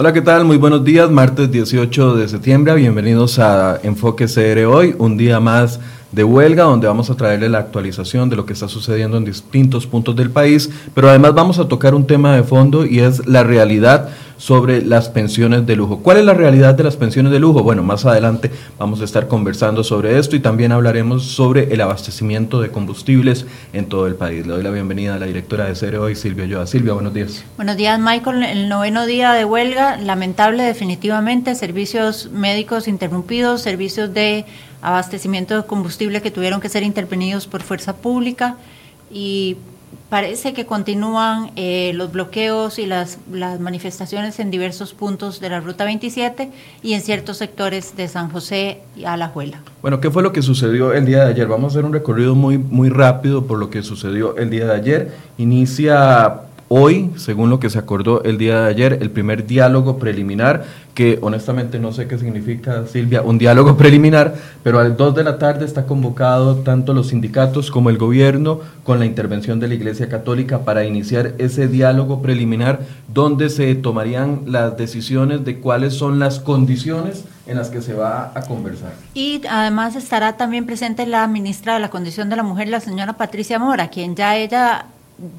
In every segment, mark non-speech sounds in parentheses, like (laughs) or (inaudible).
Hola, ¿qué tal? Muy buenos días, martes 18 de septiembre. Bienvenidos a Enfoque CR hoy, un día más de huelga, donde vamos a traerle la actualización de lo que está sucediendo en distintos puntos del país, pero además vamos a tocar un tema de fondo y es la realidad sobre las pensiones de lujo. ¿Cuál es la realidad de las pensiones de lujo? Bueno, más adelante vamos a estar conversando sobre esto y también hablaremos sobre el abastecimiento de combustibles en todo el país. Le doy la bienvenida a la directora de Cero hoy, Silvia Yoa. Silvia, buenos días. Buenos días, Michael. El noveno día de huelga, lamentable definitivamente, servicios médicos interrumpidos, servicios de abastecimiento de combustible que tuvieron que ser intervenidos por fuerza pública y parece que continúan eh, los bloqueos y las, las, manifestaciones en diversos puntos de la Ruta 27 y en ciertos sectores de San José y Alajuela. Bueno, ¿qué fue lo que sucedió el día de ayer? Vamos a hacer un recorrido muy, muy rápido por lo que sucedió el día de ayer. Inicia hoy, según lo que se acordó el día de ayer, el primer diálogo preliminar, que honestamente no sé qué significa, Silvia, un diálogo (laughs) preliminar, pero al 2 de la tarde está convocado tanto los sindicatos como el gobierno con la intervención de la Iglesia Católica para iniciar ese diálogo preliminar donde se tomarían las decisiones de cuáles son las condiciones en las que se va a conversar. Y además estará también presente la ministra de la Condición de la Mujer, la señora Patricia Mora, quien ya ella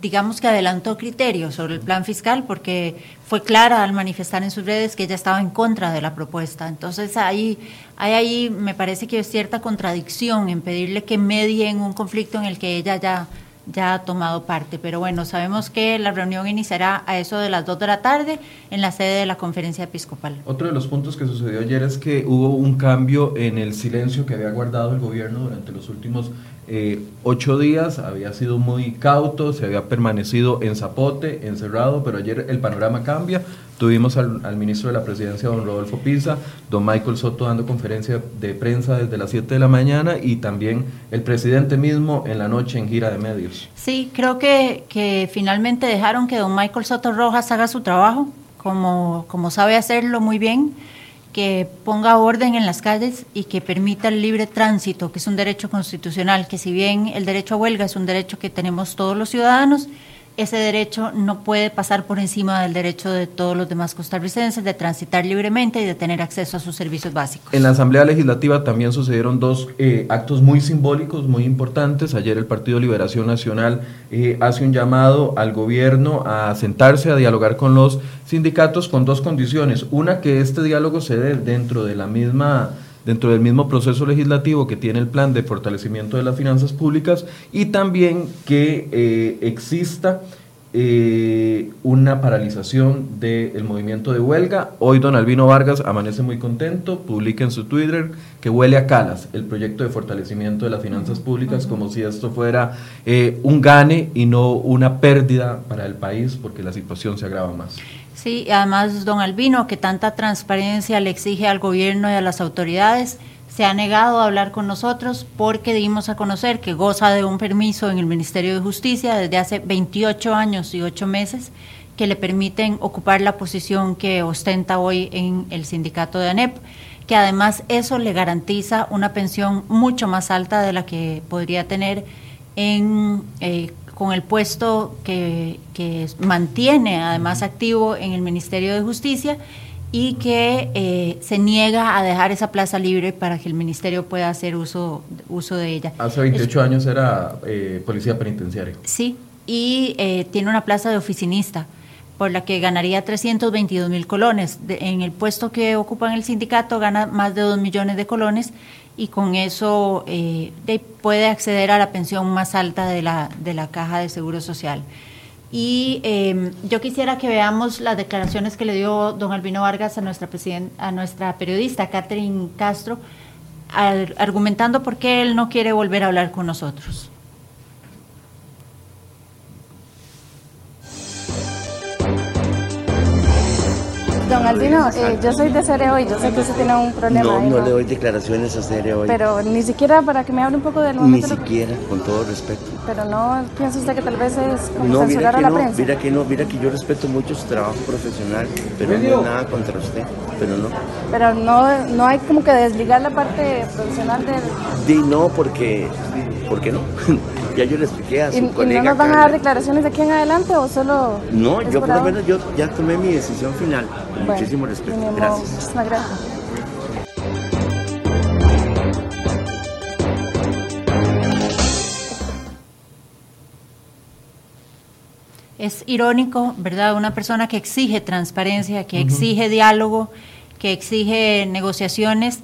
digamos que adelantó criterios sobre el plan fiscal porque fue clara al manifestar en sus redes que ella estaba en contra de la propuesta. Entonces ahí, hay ahí me parece que es cierta contradicción en pedirle que medie en un conflicto en el que ella ya, ya ha tomado parte. Pero bueno, sabemos que la reunión iniciará a eso de las 2 de la tarde en la sede de la conferencia episcopal. Otro de los puntos que sucedió ayer es que hubo un cambio en el silencio que había guardado el gobierno durante los últimos eh, ocho días, había sido muy cauto, se había permanecido en Zapote, encerrado, pero ayer el panorama cambia. Tuvimos al, ministro de la presidencia, don Rodolfo Pisa, don Michael Soto dando conferencia de prensa desde las 7 de la mañana y también el presidente mismo en la noche en gira de medios. Sí, creo que, que finalmente dejaron que don Michael Soto Rojas haga su trabajo, como, como sabe hacerlo muy bien que ponga orden en las calles y que permita el libre tránsito, que es un derecho constitucional, que si bien el derecho a huelga es un derecho que tenemos todos los ciudadanos, ese derecho no puede pasar por encima del derecho de todos los demás costarricenses de transitar libremente y de tener acceso a sus servicios básicos. En la Asamblea Legislativa también sucedieron dos eh, actos muy simbólicos, muy importantes. Ayer el Partido Liberación Nacional eh, hace un llamado al gobierno a sentarse a dialogar con los sindicatos con dos condiciones. Una, que este diálogo se dé dentro de la misma dentro del mismo proceso legislativo que tiene el plan de fortalecimiento de las finanzas públicas y también que eh, exista eh, una paralización del movimiento de huelga. Hoy don Albino Vargas amanece muy contento, publica en su Twitter que huele a calas el proyecto de fortalecimiento de las finanzas públicas como si esto fuera eh, un gane y no una pérdida para el país porque la situación se agrava más. Sí, además don Albino, que tanta transparencia le exige al gobierno y a las autoridades, se ha negado a hablar con nosotros porque dimos a conocer que goza de un permiso en el Ministerio de Justicia desde hace 28 años y 8 meses que le permiten ocupar la posición que ostenta hoy en el sindicato de ANEP, que además eso le garantiza una pensión mucho más alta de la que podría tener en eh, con el puesto que, mantiene además activo en el Ministerio de Justicia y que eh, se niega a dejar esa plaza libre para que el ministerio pueda hacer uso, uso de ella. Hace 28 años era eh, policía penitenciaria. Sí, y eh, tiene una plaza de oficinista por la que ganaría 322 mil colones. en el puesto que ocupa en el sindicato gana más de 2 millones de colones y con eso eh, puede acceder a la pensión más alta de la, de la caja de seguro social. Y em, yo quisiera que veamos las declaraciones que le dio don Albino Vargas a nuestra, a nuestra periodista, Catherine Castro, argumentando por qué él no quiere volver a hablar con nosotros. Don Albino, eh, yo soy de Cere Hoy, yo sé que usted tiene un problema. No, no, le doy declaraciones a Cere Hoy. Pero ni siquiera para que me hable un poco del momento. Ni siquiera, con todo respeto. Pero no piensa usted que tal vez es como censurar a la no, prensa. Mira que no, mira que yo respeto mucho su trabajo profesional, pero no hay nada contra usted, pero no. Pero no, no hay como que desligar la parte profesional del... Sí, no, porque ¿por qué no? (laughs) ya yo le expliqué a su ¿Y, colega. ¿Y no nos van a dar declaraciones de aquí en adelante o solo.? No, yo por lo menos yo ya tomé mi decisión final. Con Bueno, muchísimo respeto. Gracias. Muchísimas gracias. Es irónico, ¿verdad? Una persona que exige transparencia, que exige diálogo, que exige negociaciones,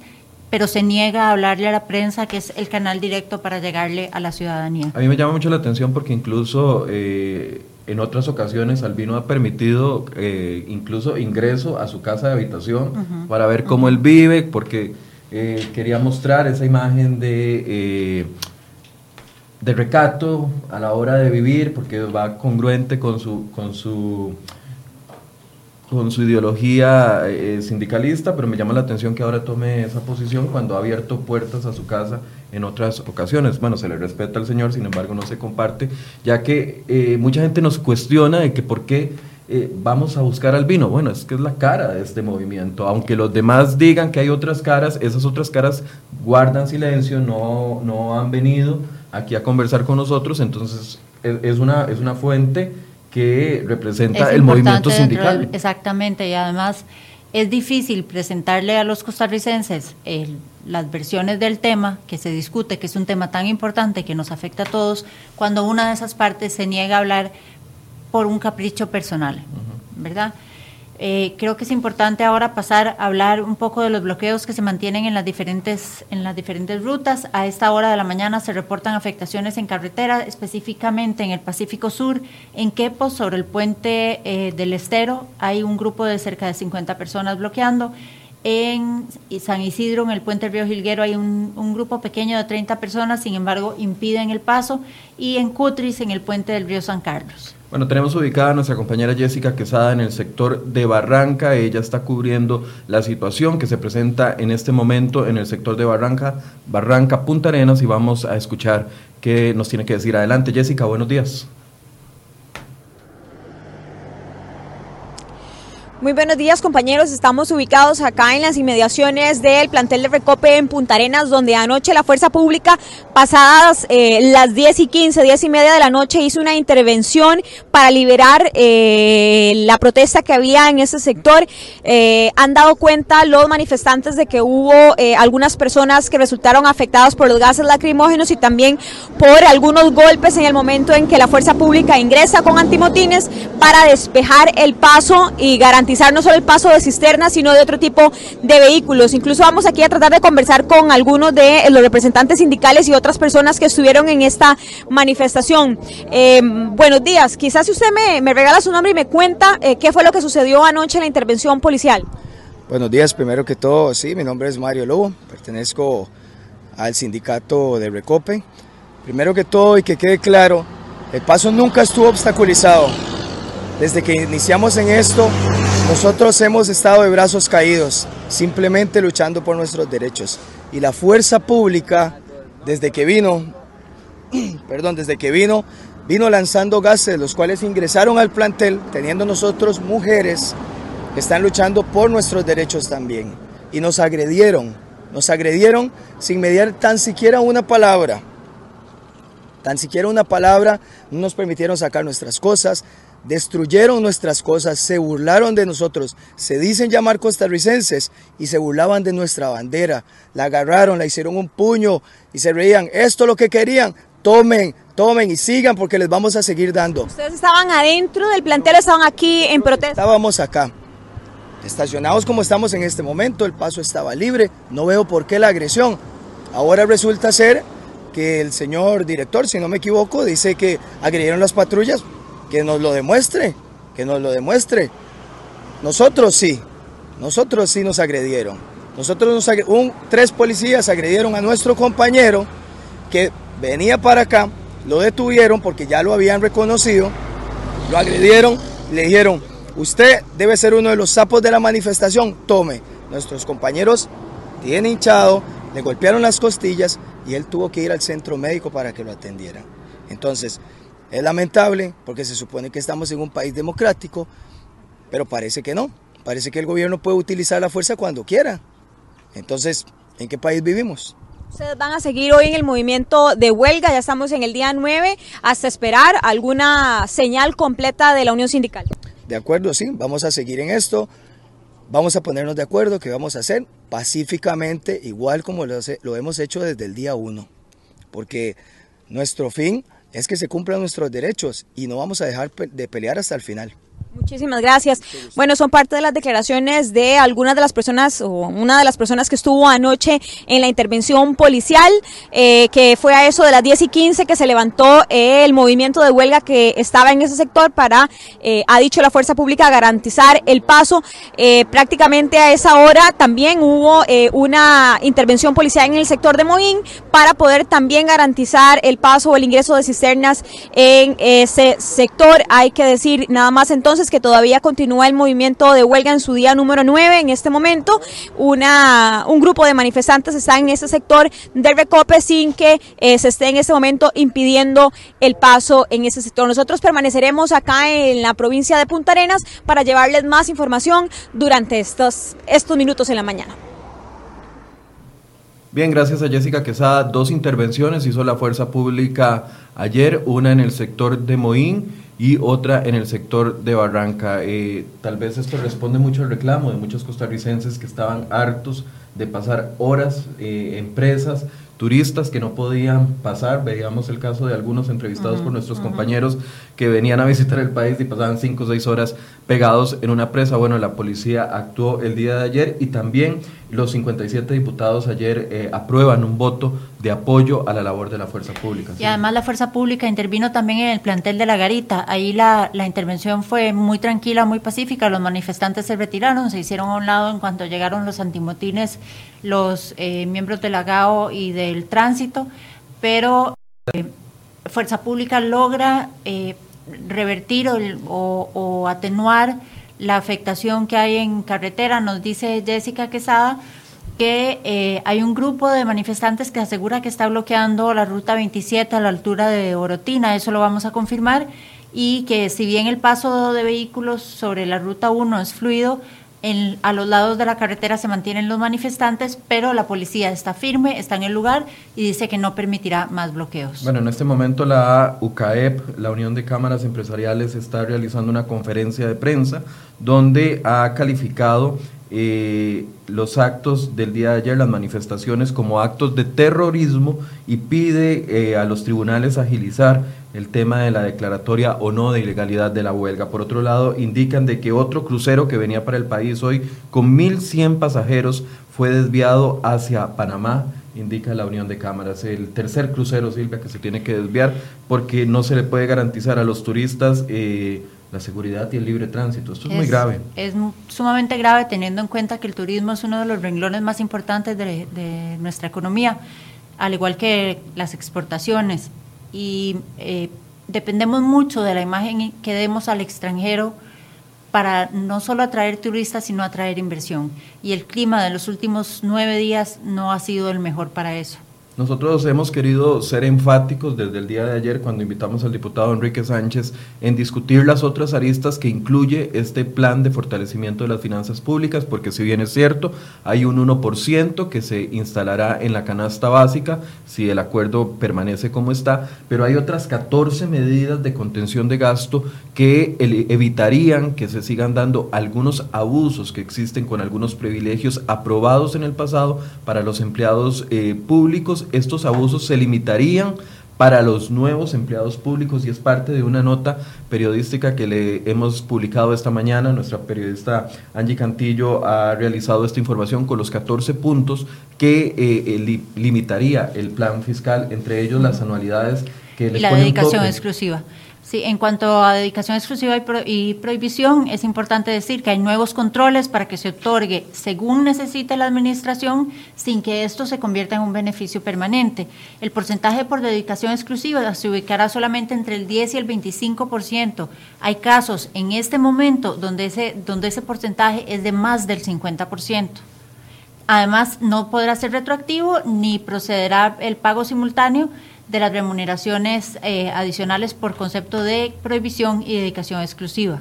pero se niega a hablarle a la prensa, que es el canal directo para llegarle a la ciudadanía. A mí me llama mucho la atención porque incluso eh, en otras ocasiones Albino ha permitido eh, incluso ingreso a su casa de habitación para ver cómo él vive, porque eh, quería mostrar esa imagen de, de recato a la hora de vivir, porque va congruente con su, con su con su ideología eh, sindicalista, pero me llama la atención que ahora tome esa posición cuando ha abierto puertas a su casa en otras ocasiones. Bueno, se le respeta al señor, sin embargo no se comparte, ya que eh, mucha gente nos cuestiona de que por qué eh, vamos a buscar al vino. Bueno, es que es la cara de este movimiento. Aunque los demás digan que hay otras caras, esas otras caras guardan silencio, no, no han venido aquí a conversar con nosotros, entonces es, es una, es una fuente que representa Es el movimiento sindical. del- exactamente, y además es difícil presentarle a los costarricenses el- las versiones del tema que se discute, que es un tema tan importante que nos afecta a todos, cuando una de esas partes se niega a hablar por un capricho personal, ¿verdad? Eh, creo que es importante ahora pasar a hablar un poco de los bloqueos que se mantienen en las diferentes en las diferentes rutas. A esta hora de la mañana se reportan afectaciones en carretera, específicamente en el Pacífico Sur, en Quepos, sobre el puente eh, del Estero. Hay un grupo de cerca de 50 personas bloqueando. En San Isidro, en el puente del Río Gilguero, hay un, grupo pequeño de 30 personas, sin embargo, impiden el paso. Y en Cutris, en el puente del Río San Carlos. Bueno, tenemos ubicada a nuestra compañera Jessica Quesada en el sector de Barranca. Ella está cubriendo la situación que se presenta en este momento en el sector de Barranca, Barranca Punta Arenas, y vamos a escuchar qué nos tiene que decir. Adelante, Jessica, buenos días. Muy buenos días compañeros, estamos ubicados acá en las inmediaciones del plantel de Recope en Punta Arenas, donde anoche la Fuerza Pública, pasadas eh, las 10 y 15, 10 y media de la noche, hizo una intervención para liberar eh, la protesta que había en ese sector. Eh, han dado cuenta los manifestantes de que hubo algunas personas que resultaron afectadas por los gases lacrimógenos y también por algunos golpes en el momento en que la Fuerza Pública ingresa con antimotines para despejar el paso y garantizar no solo el paso de cisternas, sino de otro tipo de vehículos. Incluso vamos aquí a tratar de conversar con algunos de los representantes sindicales y otras personas que estuvieron en esta manifestación. Eh, buenos días, quizás si usted me, me, regala su nombre y me cuenta eh, qué fue lo que sucedió anoche en la intervención policial. Buenos días, primero que todo, sí, mi nombre es Mario Lobo, pertenezco al sindicato de Recope. Primero que todo y que quede claro, el paso nunca estuvo obstaculizado. Desde que iniciamos en esto, nosotros hemos estado de brazos caídos, simplemente luchando por nuestros derechos. Y la fuerza pública, desde que vino, (clears throat) perdón, desde que vino, vino lanzando gases, los cuales ingresaron al plantel, teniendo nosotros mujeres que están luchando por nuestros derechos también. Y nos agredieron, nos agredieron sin mediar tan siquiera una palabra. Tan siquiera una palabra, no nos permitieron sacar nuestras cosas, destruyeron nuestras cosas, se burlaron de nosotros, se dicen llamar costarricenses y se burlaban de nuestra bandera, la agarraron, la hicieron un puño y se reían, esto es lo que querían, tomen, tomen y sigan porque les vamos a seguir dando. ¿Ustedes estaban adentro del plantel estaban aquí en protesta? Estábamos acá, estacionados como estamos en este momento, el paso estaba libre, no veo por qué la agresión. Ahora resulta ser que el señor director, si no me equivoco, dice que agredieron las patrullas, que nos lo demuestre, que nos lo demuestre. Nosotros sí, nosotros sí nos agredieron. Nosotros nos agre un, tres policías agredieron a nuestro compañero que venía para acá, lo detuvieron porque ya lo habían reconocido, lo agredieron, le dijeron, usted debe ser uno de los sapos de la manifestación, tome. Nuestros compañeros tienen hinchado, le golpearon las costillas y él tuvo que ir al centro médico para que lo atendieran. Entonces, es lamentable porque se supone que estamos en un país democrático, pero parece que no. Parece que el gobierno puede utilizar la fuerza cuando quiera. Entonces, ¿en qué país vivimos? Ustedes van a seguir hoy en el movimiento de huelga, ya estamos en el día 9, hasta esperar alguna señal completa de la Unión Sindical. De acuerdo, sí, vamos a seguir en esto, vamos a ponernos de acuerdo qué vamos a hacer pacíficamente, igual como lo, lo hemos hecho desde el día 1, porque nuestro fin es que se cumplan nuestros derechos y no vamos a dejar de pelear hasta el final. Muchísimas gracias. Bueno, son parte de las declaraciones de algunas de las personas o una de las personas que estuvo anoche en la intervención policial, eh, que fue a eso de las 10 y 15 que se levantó eh, el movimiento de huelga que estaba en ese sector para, eh, ha dicho la fuerza pública, garantizar el paso. prácticamente a esa hora también hubo una intervención policial en el sector de Moín para poder también garantizar el paso o el ingreso de cisternas en ese sector. Hay que decir nada más entonces que todavía continúa el movimiento de huelga en su día número 9 en este momento. Una, un grupo de manifestantes está en ese sector de Recope sin que eh, se esté en este momento impidiendo el paso en ese sector. Nosotros permaneceremos acá en la provincia de Punta Arenas para llevarles más información durante estos, estos minutos en la mañana. Bien, gracias a Jessica Quesada. Dos intervenciones hizo la Fuerza Pública ayer, una en el sector de Moín y otra en el sector de Barranca. Eh, tal vez esto responde mucho al reclamo de muchos costarricenses que estaban hartos de pasar horas eh, en presas turistas que no podían pasar. Veíamos el caso de algunos entrevistados por nuestros compañeros que venían a visitar el país y pasaban cinco o seis horas pegados en una presa. Bueno, la policía actuó el día de ayer y también los 57 diputados ayer eh, aprueban un voto de apoyo a la labor de la fuerza pública. Y además la fuerza pública intervino también en el plantel de la garita. Ahí la, la intervención fue muy tranquila, muy pacífica. Los manifestantes se retiraron, se hicieron a un lado en cuanto llegaron los antimotines, los eh, miembros de la GAO y del tránsito, pero eh, fuerza pública logra revertir o, atenuar la afectación que hay en carretera. Nos dice Jessica Quesada que eh, hay un grupo de manifestantes que asegura que está bloqueando la ruta 27 a la altura de Orotina, eso lo vamos a confirmar, y que si bien el paso de vehículos sobre la ruta 1 es fluido, a los lados de la carretera se mantienen los manifestantes, pero la policía está firme, está en el lugar y dice que no permitirá más bloqueos. Bueno, en este momento la UCAEP, la Unión de Cámaras Empresariales, está realizando una conferencia de prensa donde ha calificado eh, los actos del día de ayer, las manifestaciones, como actos de terrorismo y pide eh, a los tribunales agilizar el tema de la declaratoria o no de ilegalidad de la huelga. Por otro lado, indican de que otro crucero que venía para el país hoy con 1.100 pasajeros fue desviado hacia Panamá, indica la Unión de Cámaras. El tercer crucero, Silvia, que se tiene que desviar porque no se le puede garantizar a los turistas. Eh, la seguridad y el libre tránsito. Esto es, muy grave. Es sumamente grave teniendo en cuenta que el turismo es uno de los renglones más importantes de, nuestra economía, al igual que las exportaciones. Y eh, dependemos mucho de la imagen que demos al extranjero para no solo atraer turistas, sino atraer inversión. Y el clima de los últimos nueve días no ha sido el mejor para eso. Nosotros hemos querido ser enfáticos desde el día de ayer cuando invitamos al diputado Enrique Sánchez en discutir las otras aristas que incluye este plan de fortalecimiento de las finanzas públicas, porque si bien es cierto, hay un 1% que se instalará en la canasta básica si el acuerdo permanece como está, pero hay otras 14 medidas de contención de gasto que evitarían que se sigan dando algunos abusos que existen con algunos privilegios aprobados en el pasado para los empleados eh, públicos estos abusos se limitarían para los nuevos empleados públicos y es parte de una nota periodística que le hemos publicado esta mañana. Nuestra periodista Angie Cantillo ha realizado esta información con los 14 puntos que eh, eh, limitaría el plan fiscal, entre ellos las anualidades que les la dedicación exclusiva. Sí, en cuanto a dedicación exclusiva y, prohibición, es importante decir que hay nuevos controles para que se otorgue según necesite la administración sin que esto se convierta en un beneficio permanente. El porcentaje por dedicación exclusiva se ubicará solamente entre el 10 y el 25%. Hay casos en este momento donde ese, donde ese porcentaje es de más del 50%. Además, no podrá ser retroactivo ni procederá el pago simultáneo de las remuneraciones eh, adicionales por concepto de prohibición y dedicación exclusiva.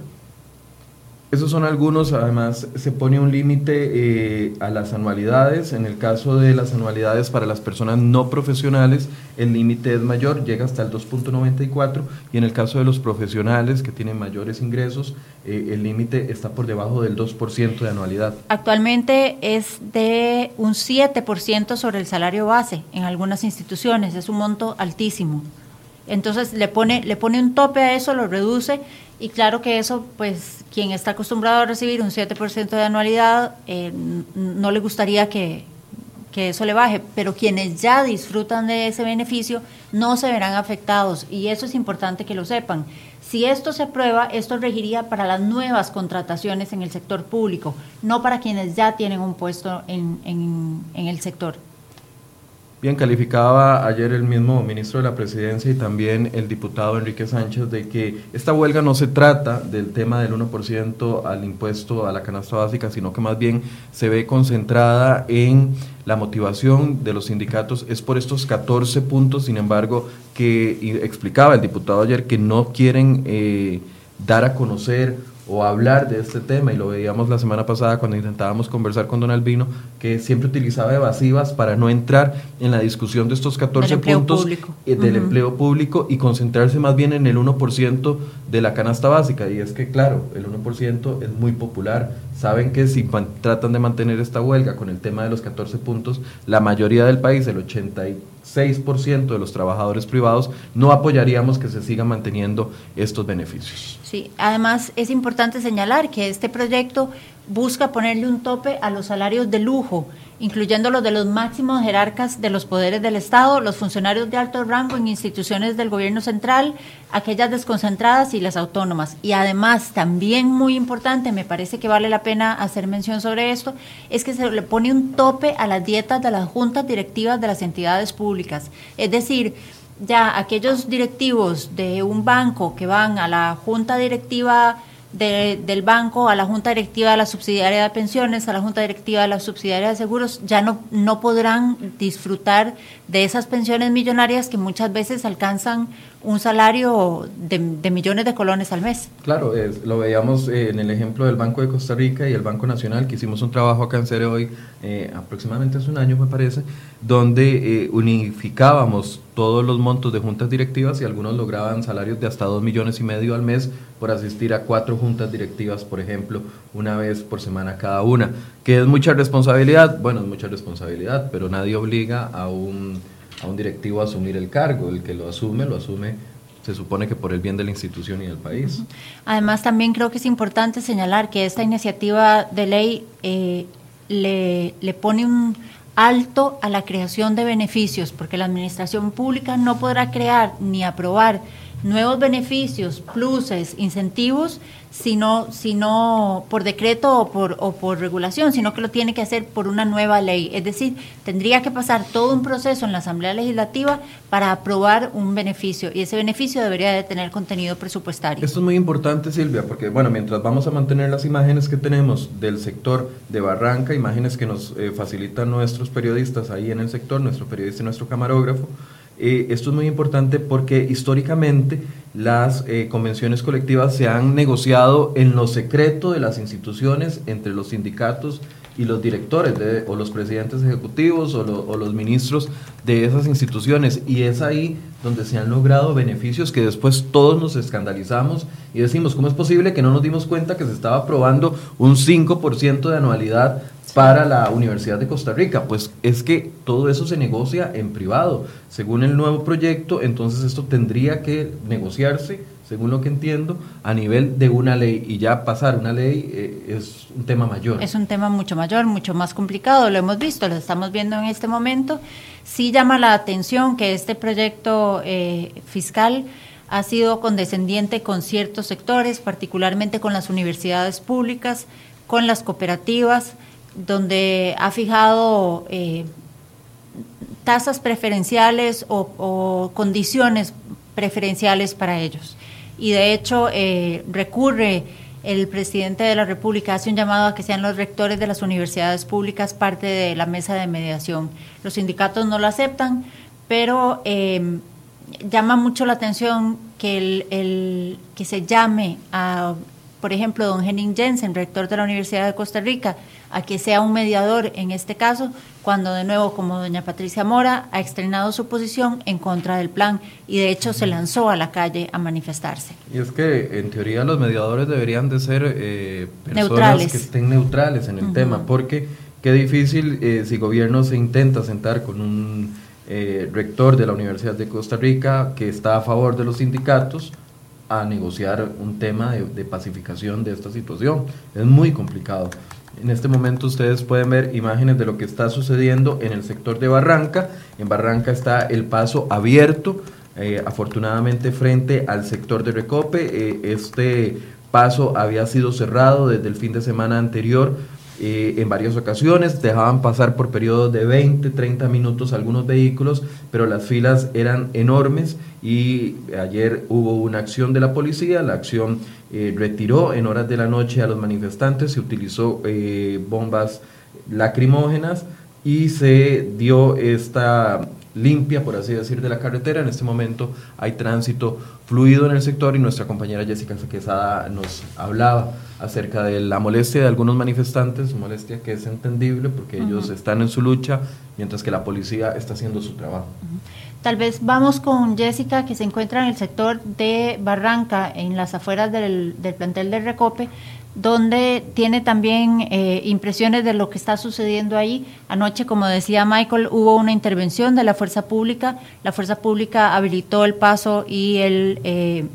Esos son algunos, además se pone un límite eh, a las anualidades. En el caso de las anualidades para las personas no profesionales, el límite es mayor, llega hasta el 2.94 y en el caso de los profesionales que tienen mayores ingresos, eh, el límite está por debajo del 2% de anualidad. Actualmente es de un 7% sobre el salario base en algunas instituciones, es un monto altísimo. Entonces le pone, le pone un tope a eso, lo reduce y claro que eso, pues quien está acostumbrado a recibir un 7% de anualidad, eh, no le gustaría que, que eso le baje, pero quienes ya disfrutan de ese beneficio no se verán afectados y eso es importante que lo sepan. Si esto se aprueba, esto regiría para las nuevas contrataciones en el sector público, no para quienes ya tienen un puesto en, en, en el sector. Bien, calificaba ayer el mismo ministro de la Presidencia y también el diputado Enrique Sánchez de que esta huelga no se trata del tema del 1% al impuesto a la canasta básica, sino que más bien se ve concentrada en la motivación de los sindicatos. Es por estos 14 puntos, sin embargo, que explicaba el diputado ayer que no quieren eh, dar a conocer o hablar de este tema, y lo veíamos la semana pasada cuando intentábamos conversar con Don Albino, que siempre utilizaba evasivas para no entrar en la discusión de estos 14 puntos eh, del empleo público y concentrarse más bien en el 1% de la canasta básica. Y es que, claro, el 1% es muy popular. Saben que si tratan de mantener esta huelga con el tema de los 14 puntos, la mayoría del país, el 86% de los trabajadores privados, no apoyaríamos que se sigan manteniendo estos beneficios. Además es importante señalar que este proyecto busca ponerle un tope a los salarios de lujo, incluyendo los de los máximos jerarcas de los poderes del Estado, los funcionarios de alto rango en instituciones del gobierno central, aquellas desconcentradas y las autónomas. Y además, también muy importante, me parece que vale la pena hacer mención sobre esto, es que se le pone un tope a las dietas de las juntas directivas de las entidades públicas. Es decir, ya aquellos directivos de un banco que van a la junta directiva del banco, a la junta directiva de la subsidiaria de pensiones, a la junta directiva de la subsidiaria de seguros, ya no, no podrán disfrutar de esas pensiones millonarias que muchas veces alcanzan un salario de, millones de colones al mes. Claro, lo veíamos eh, en el ejemplo del Banco de Costa Rica y el Banco Nacional, que hicimos un trabajo acá en hoy, eh, aproximadamente hace un año me parece, donde eh, unificábamos todos los montos de juntas directivas y algunos lograban salarios de hasta dos millones y medio al mes por asistir a cuatro juntas directivas, por ejemplo, una vez por semana cada una, que es mucha responsabilidad, bueno, es mucha responsabilidad, pero nadie obliga a un a un directivo asumir el cargo. El que lo asume, lo asume se supone que por el bien de la institución y del país. Además, también creo que es importante señalar que esta iniciativa de ley eh, le, le pone un alto a la creación de beneficios, porque la administración pública no podrá crear ni aprobar nuevos beneficios, pluses, incentivos, sino, sino por decreto o por, o por regulación, sino que lo tiene que hacer por una nueva ley. Es decir, tendría que pasar todo un proceso en la Asamblea Legislativa para aprobar un beneficio y ese beneficio debería de tener contenido presupuestario. Esto es muy importante, Silvia, porque bueno, mientras vamos a mantener las imágenes que tenemos del sector de Barranca, imágenes que nos eh, facilitan nuestros periodistas ahí en el sector, nuestro periodista y nuestro camarógrafo, eh, esto es muy importante porque históricamente las eh, convenciones colectivas se han negociado en lo secreto de las instituciones entre los sindicatos y los directores o los presidentes ejecutivos o, o, los ministros de esas instituciones. Y es ahí donde se han logrado beneficios que después todos nos escandalizamos y decimos, ¿cómo es posible que no nos dimos cuenta que se estaba aprobando un 5% de anualidad para la Universidad de Costa Rica. Pues es que todo eso se negocia en privado. Según el nuevo proyecto, entonces esto tendría que negociarse, según lo que entiendo, a nivel de una ley. Y ya pasar una ley eh, es un tema mayor. Es un tema mucho mayor, mucho más complicado. Lo hemos visto, lo estamos viendo en este momento. Sí llama la atención que este proyecto eh, fiscal ha sido condescendiente con ciertos sectores, particularmente con las universidades públicas, con las cooperativas donde ha fijado eh, tasas preferenciales o, condiciones preferenciales para ellos. Y de hecho eh, recurre el presidente de la República, hace un llamado a que sean los rectores de las universidades públicas parte de la mesa de mediación. Los sindicatos no lo aceptan, pero eh, llama mucho la atención que, el, que se llame a por ejemplo, don Henning Jensen, rector de la Universidad de Costa Rica, a que sea un mediador en este caso, cuando de nuevo, como doña Patricia Mora, ha estrenado su posición en contra del plan y de hecho se lanzó a la calle a manifestarse. Y es que en teoría los mediadores deberían de ser eh, personas que estén neutrales en el tema, porque qué difícil eh, si gobierno se intenta sentar con un eh, rector de la Universidad de Costa Rica que está a favor de los sindicatos a negociar un tema de, pacificación de esta situación. Es muy complicado. En este momento ustedes pueden ver imágenes de lo que está sucediendo en el sector de Barranca. En Barranca está el paso abierto, eh, afortunadamente frente al sector de Recope. Eh, este paso había sido cerrado desde el fin de semana anterior eh, en varias ocasiones, dejaban pasar por periodos de 20, 30 minutos algunos vehículos, pero las filas eran enormes y ayer hubo una acción de la policía, la acción eh, retiró en horas de la noche a los manifestantes, se utilizó eh, bombas lacrimógenas y se dio esta limpia, por así decir, de la carretera. En este momento hay tránsito fluido en el sector y nuestra compañera Jessica Quesada nos hablaba acerca de la molestia de algunos manifestantes, molestia que es entendible porque ellos están en su lucha mientras que la policía está haciendo su trabajo. Tal vez vamos con Jessica, que se encuentra en el sector de Barranca, en las afueras del, del plantel de Recope, donde tiene también eh, impresiones de lo que está sucediendo ahí. Anoche, como decía Michael, hubo una intervención de la fuerza pública. La fuerza pública habilitó el paso y el, eh,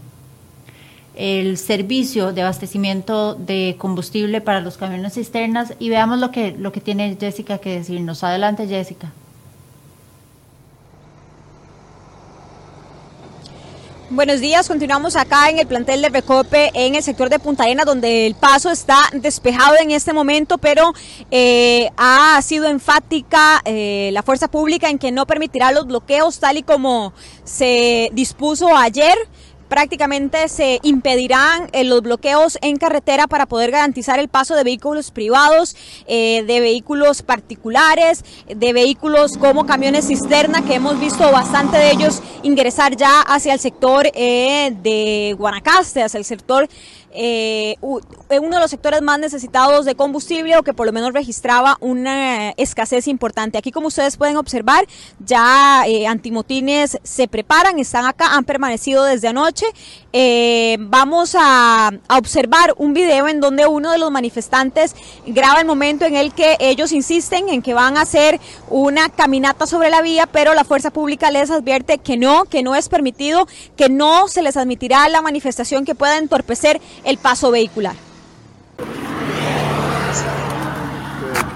el servicio de abastecimiento de combustible para los camiones cisternas. Y veamos lo que, lo que tiene Jessica que decirnos. Adelante, Jessica. Buenos días, continuamos acá en el plantel de Recope en el sector de Punta Arenas donde el paso está despejado en este momento, pero eh, ha sido enfática eh, la fuerza pública en que no permitirá los bloqueos tal y como se dispuso ayer prácticamente se impedirán eh, los bloqueos en carretera para poder garantizar el paso de vehículos privados, eh, de vehículos particulares, de vehículos como camiones cisterna, que hemos visto bastante de ellos ingresar ya hacia el sector eh, de Guanacaste, hacia el sector eh, uno de los sectores más necesitados de combustible o que por lo menos registraba una escasez importante. Aquí como ustedes pueden observar, ya eh, antimotines se preparan, están acá, han permanecido desde anoche. Eh, vamos a, observar un video en donde uno de los manifestantes graba el momento en el que ellos insisten en que van a hacer una caminata sobre la vía, pero la fuerza pública les advierte que no, que no es permitido, que no se les admitirá la manifestación que pueda entorpecer el paso vehicular.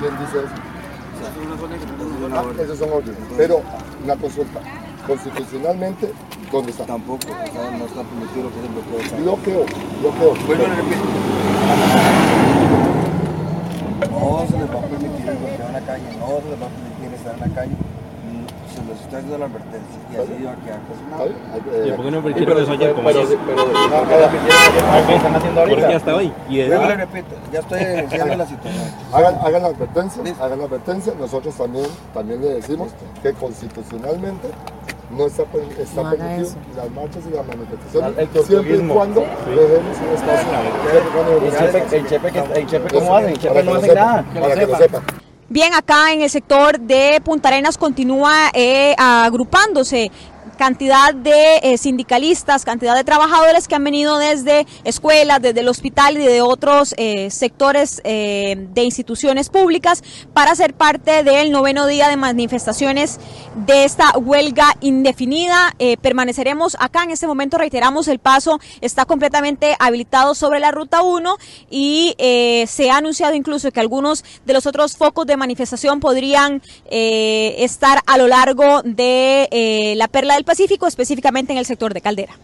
¿Quién dice eso? Ah, esos son órdenes. Pero una consulta, constitucionalmente, ¿dónde está? Tampoco, no está permitido que se bloqueo. Bloqueo, bloqueo. Bueno, le repito. No se les va a permitir el bloqueo en la calle, no se les va a permitir estar en la calle la advertencia y así va a quedar. ¿Y por qué no permitieron eso ayer como ayer? ¿Qué hasta hoy. Y le repito, ya estoy denunciando la situación. Hagan, hagan la advertencia, hagan la advertencia. Nosotros también, también le decimos que constitucionalmente no está, está no permitido las marchas y las manifestaciones siempre y cuando sí. dejemos un espacio. El el chepe, ¿cómo hacen? El chepe no hace nada. Para que lo. Bien, acá en el sector de Punta Arenas continúa eh, agrupándose cantidad de eh, sindicalistas, cantidad de trabajadores que han venido desde escuelas, desde el hospital y de otros eh, sectores eh, de instituciones públicas para ser parte del noveno día de manifestaciones de esta huelga indefinida. permaneceremos acá en este momento, reiteramos, el paso está completamente habilitado sobre la ruta 1 y se ha anunciado incluso que algunos de los otros focos de manifestación podrían estar a lo largo de la perla del Pacífico, específicamente en el sector de Caldera.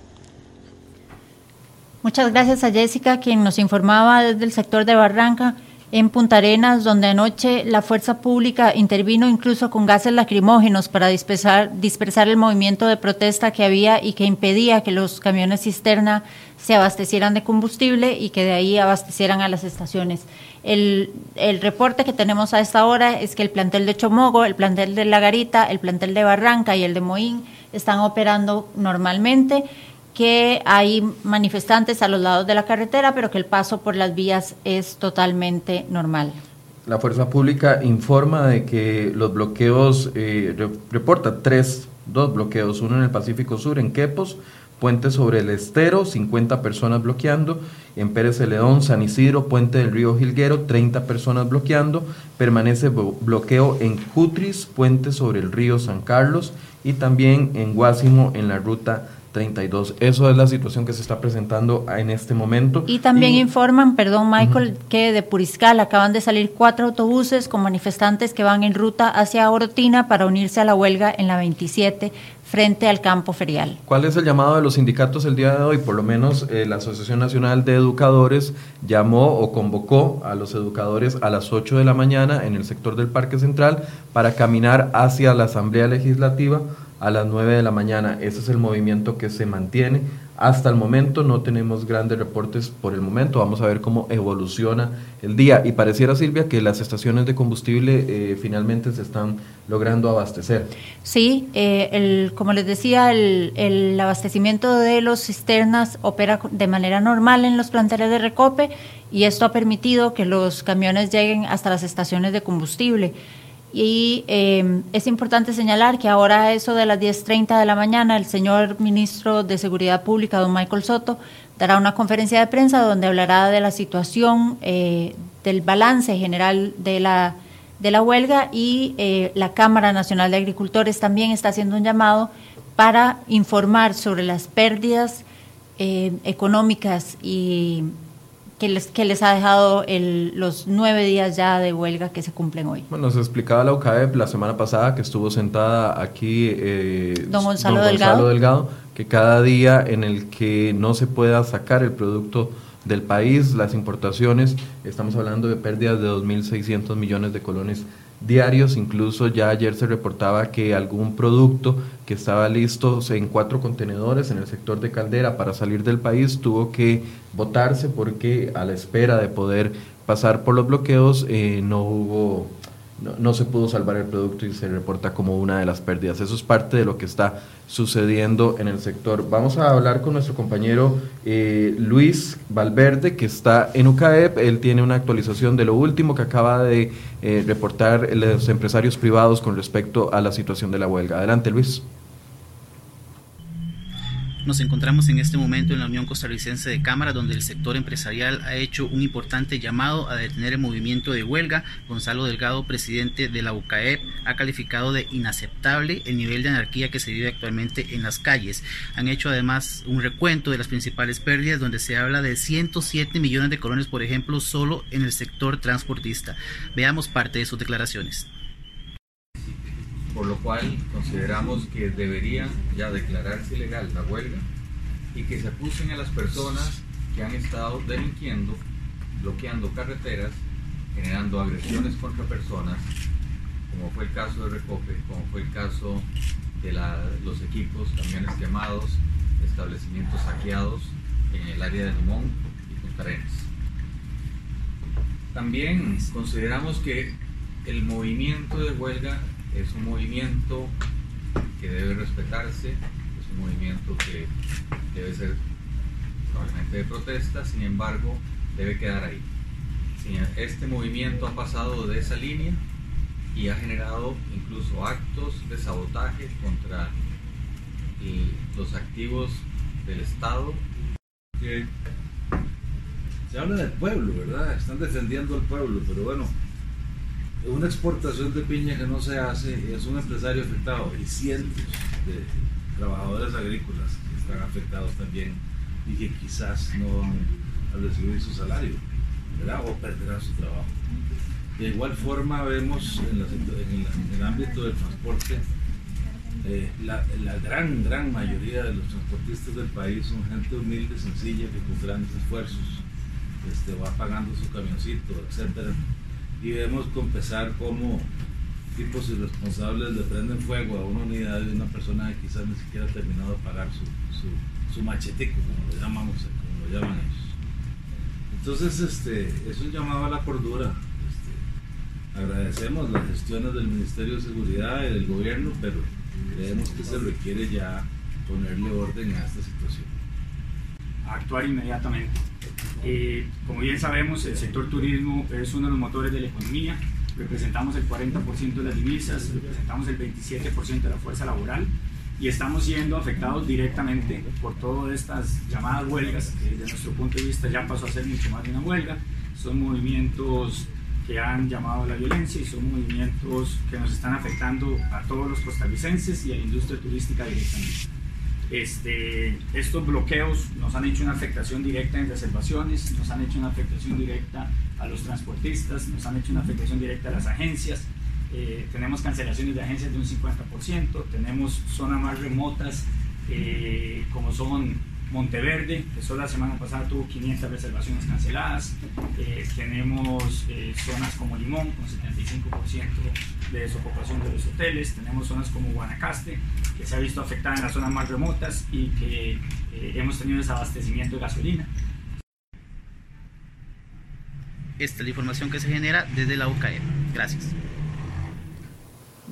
Muchas gracias a Jessica, quien nos informaba desde el sector de Barranca, en Punta Arenas, donde anoche la fuerza pública intervino incluso con gases lacrimógenos para dispersar, dispersar el movimiento de protesta que había y que impedía que los camiones cisterna se abastecieran de combustible y que de ahí abastecieran a las estaciones. El, el, reporte que tenemos a esta hora es que el plantel de Chomogo, el plantel de La Garita, el plantel de Barranca y el de Moín están operando normalmente que hay manifestantes a los lados de la carretera, pero que el paso por las vías es totalmente normal. La Fuerza Pública informa de que los bloqueos, eh, reporta tres, dos bloqueos, uno en el Pacífico Sur, en Quepos, Puente sobre el Estero, 50 personas bloqueando, en Pérez Celedón, San Isidro, Puente del Río Gilguero, 30 personas bloqueando, permanece bloqueo en Cutris, Puente sobre el Río San Carlos y también en Guásimo en la ruta 32. Eso es la situación que se está presentando en este momento. Y también informan, perdón Michael, que de Puriscal acaban de salir cuatro autobuses con manifestantes que van en ruta hacia Orotina para unirse a la huelga en la 27 frente al campo ferial. ¿Cuál es el llamado de los sindicatos el día de hoy? Por lo menos eh, la Asociación Nacional de Educadores llamó o convocó a los educadores a las 8 de la mañana en el sector del Parque Central para caminar hacia la Asamblea Legislativa a las 9 de la mañana. Ese es el movimiento que se mantiene. Hasta el momento no tenemos grandes reportes por el momento. Vamos a ver cómo evoluciona el día. Y pareciera, Silvia, que las estaciones de combustible eh, finalmente se están logrando abastecer. Sí, eh, el, como les decía, el, el abastecimiento de los cisternas opera de manera normal en los planteles de Recope y esto ha permitido que los camiones lleguen hasta las estaciones de combustible. Y eh, es importante señalar que ahora eso de las 10.30 de la mañana el señor ministro de Seguridad Pública, don Michael Soto, dará una conferencia de prensa donde hablará de la situación, eh, del balance general de la, de la huelga y eh, la Cámara Nacional de Agricultores también está haciendo un llamado para informar sobre las pérdidas económicas y que les, que les ha dejado el, los nueve días ya de huelga que se cumplen hoy. Bueno, nos explicaba la UCAEP la semana pasada que estuvo sentada aquí eh, don, Gonzalo, Delgado. Delgado, que cada día en el que no se pueda sacar el producto del país, las importaciones, estamos hablando de pérdidas de 2.600 millones de colones diarios, incluso ya ayer se reportaba que algún producto que estaba listo en cuatro contenedores en el sector de Caldera para salir del país tuvo que votarse porque a la espera de poder pasar por los bloqueos eh, no hubo no, se pudo salvar el producto y se reporta como una de las pérdidas. Eso es parte de lo que está sucediendo en el sector. Vamos a hablar con nuestro compañero eh, Luis Valverde, que está en UCAEP. Él tiene una actualización de lo último que acaba de eh, reportar los empresarios privados con respecto a la situación de la huelga. Adelante, Luis. Nos encontramos en este momento en la Unión Costarricense de Cámara, donde el sector empresarial ha hecho un importante llamado a detener el movimiento de huelga. Gonzalo Delgado, presidente de la UCAEP, ha calificado de inaceptable el nivel de anarquía que se vive actualmente en las calles. Han hecho además un recuento de las principales pérdidas, donde se habla de 107 millones de colones, por ejemplo, solo en el sector transportista. Veamos parte de sus declaraciones por lo cual consideramos que debería ya declararse ilegal la huelga y que se acusen a las personas que han estado delinquiendo, bloqueando carreteras, generando agresiones contra personas, como fue el caso de Recope, como fue el caso de los equipos, camiones quemados, establecimientos saqueados en el área de Limón y Punta Arenas. También consideramos que el movimiento de huelga es un movimiento que debe respetarse, es un movimiento que debe ser probablemente de protesta, sin embargo, debe quedar ahí. Este movimiento ha pasado de esa línea y ha generado incluso actos de sabotaje contra los activos del Estado. se habla del pueblo, ¿verdad? Están defendiendo al pueblo, pero bueno, una exportación de piña que no se hace es un empresario afectado y cientos de trabajadores agrícolas que están afectados también y que quizás no van a recibir su salario o perderán su trabajo. De igual forma vemos en, el ámbito del transporte eh, la, gran, gran mayoría de los transportistas del país son gente humilde, sencilla, que con grandes esfuerzos este, va pagando su camioncito, etcétera y vemos con pesar cómo tipos irresponsables le prenden fuego a una unidad de una persona que quizás ni siquiera ha terminado de pagar su, su, su machetico, como lo, llamamos, como lo llaman ellos. Entonces, este, es un llamado a la cordura. Este, agradecemos las gestiones del Ministerio de Seguridad y del gobierno, pero creemos que se requiere ya ponerle orden a esta situación. Actuar inmediatamente. Eh, como bien sabemos, el sector turismo es uno de los motores de la economía. Representamos el 40% de las divisas, representamos el 27% de la fuerza laboral y estamos siendo afectados directamente por todas estas llamadas huelgas, que desde nuestro punto de vista ya pasó a ser mucho más de una huelga. Son movimientos que han llamado a la violencia y son movimientos que nos están afectando a todos los costarricenses y a la industria turística directamente. Este, estos bloqueos nos han hecho una afectación directa en reservaciones, nos han hecho una afectación directa a los transportistas, nos han hecho una afectación directa a las agencias. Eh, tenemos cancelaciones de agencias de un 50%, tenemos zonas más remotas eh, como son Monteverde, que solo la semana pasada tuvo 500 reservaciones canceladas. Eh, tenemos eh, zonas como Limón, con 75% de desocupación de los hoteles. Tenemos zonas como Guanacaste, que se ha visto afectada en las zonas más remotas y que eh, hemos tenido desabastecimiento de gasolina. Esta es la información que se genera desde la UCAE. Gracias.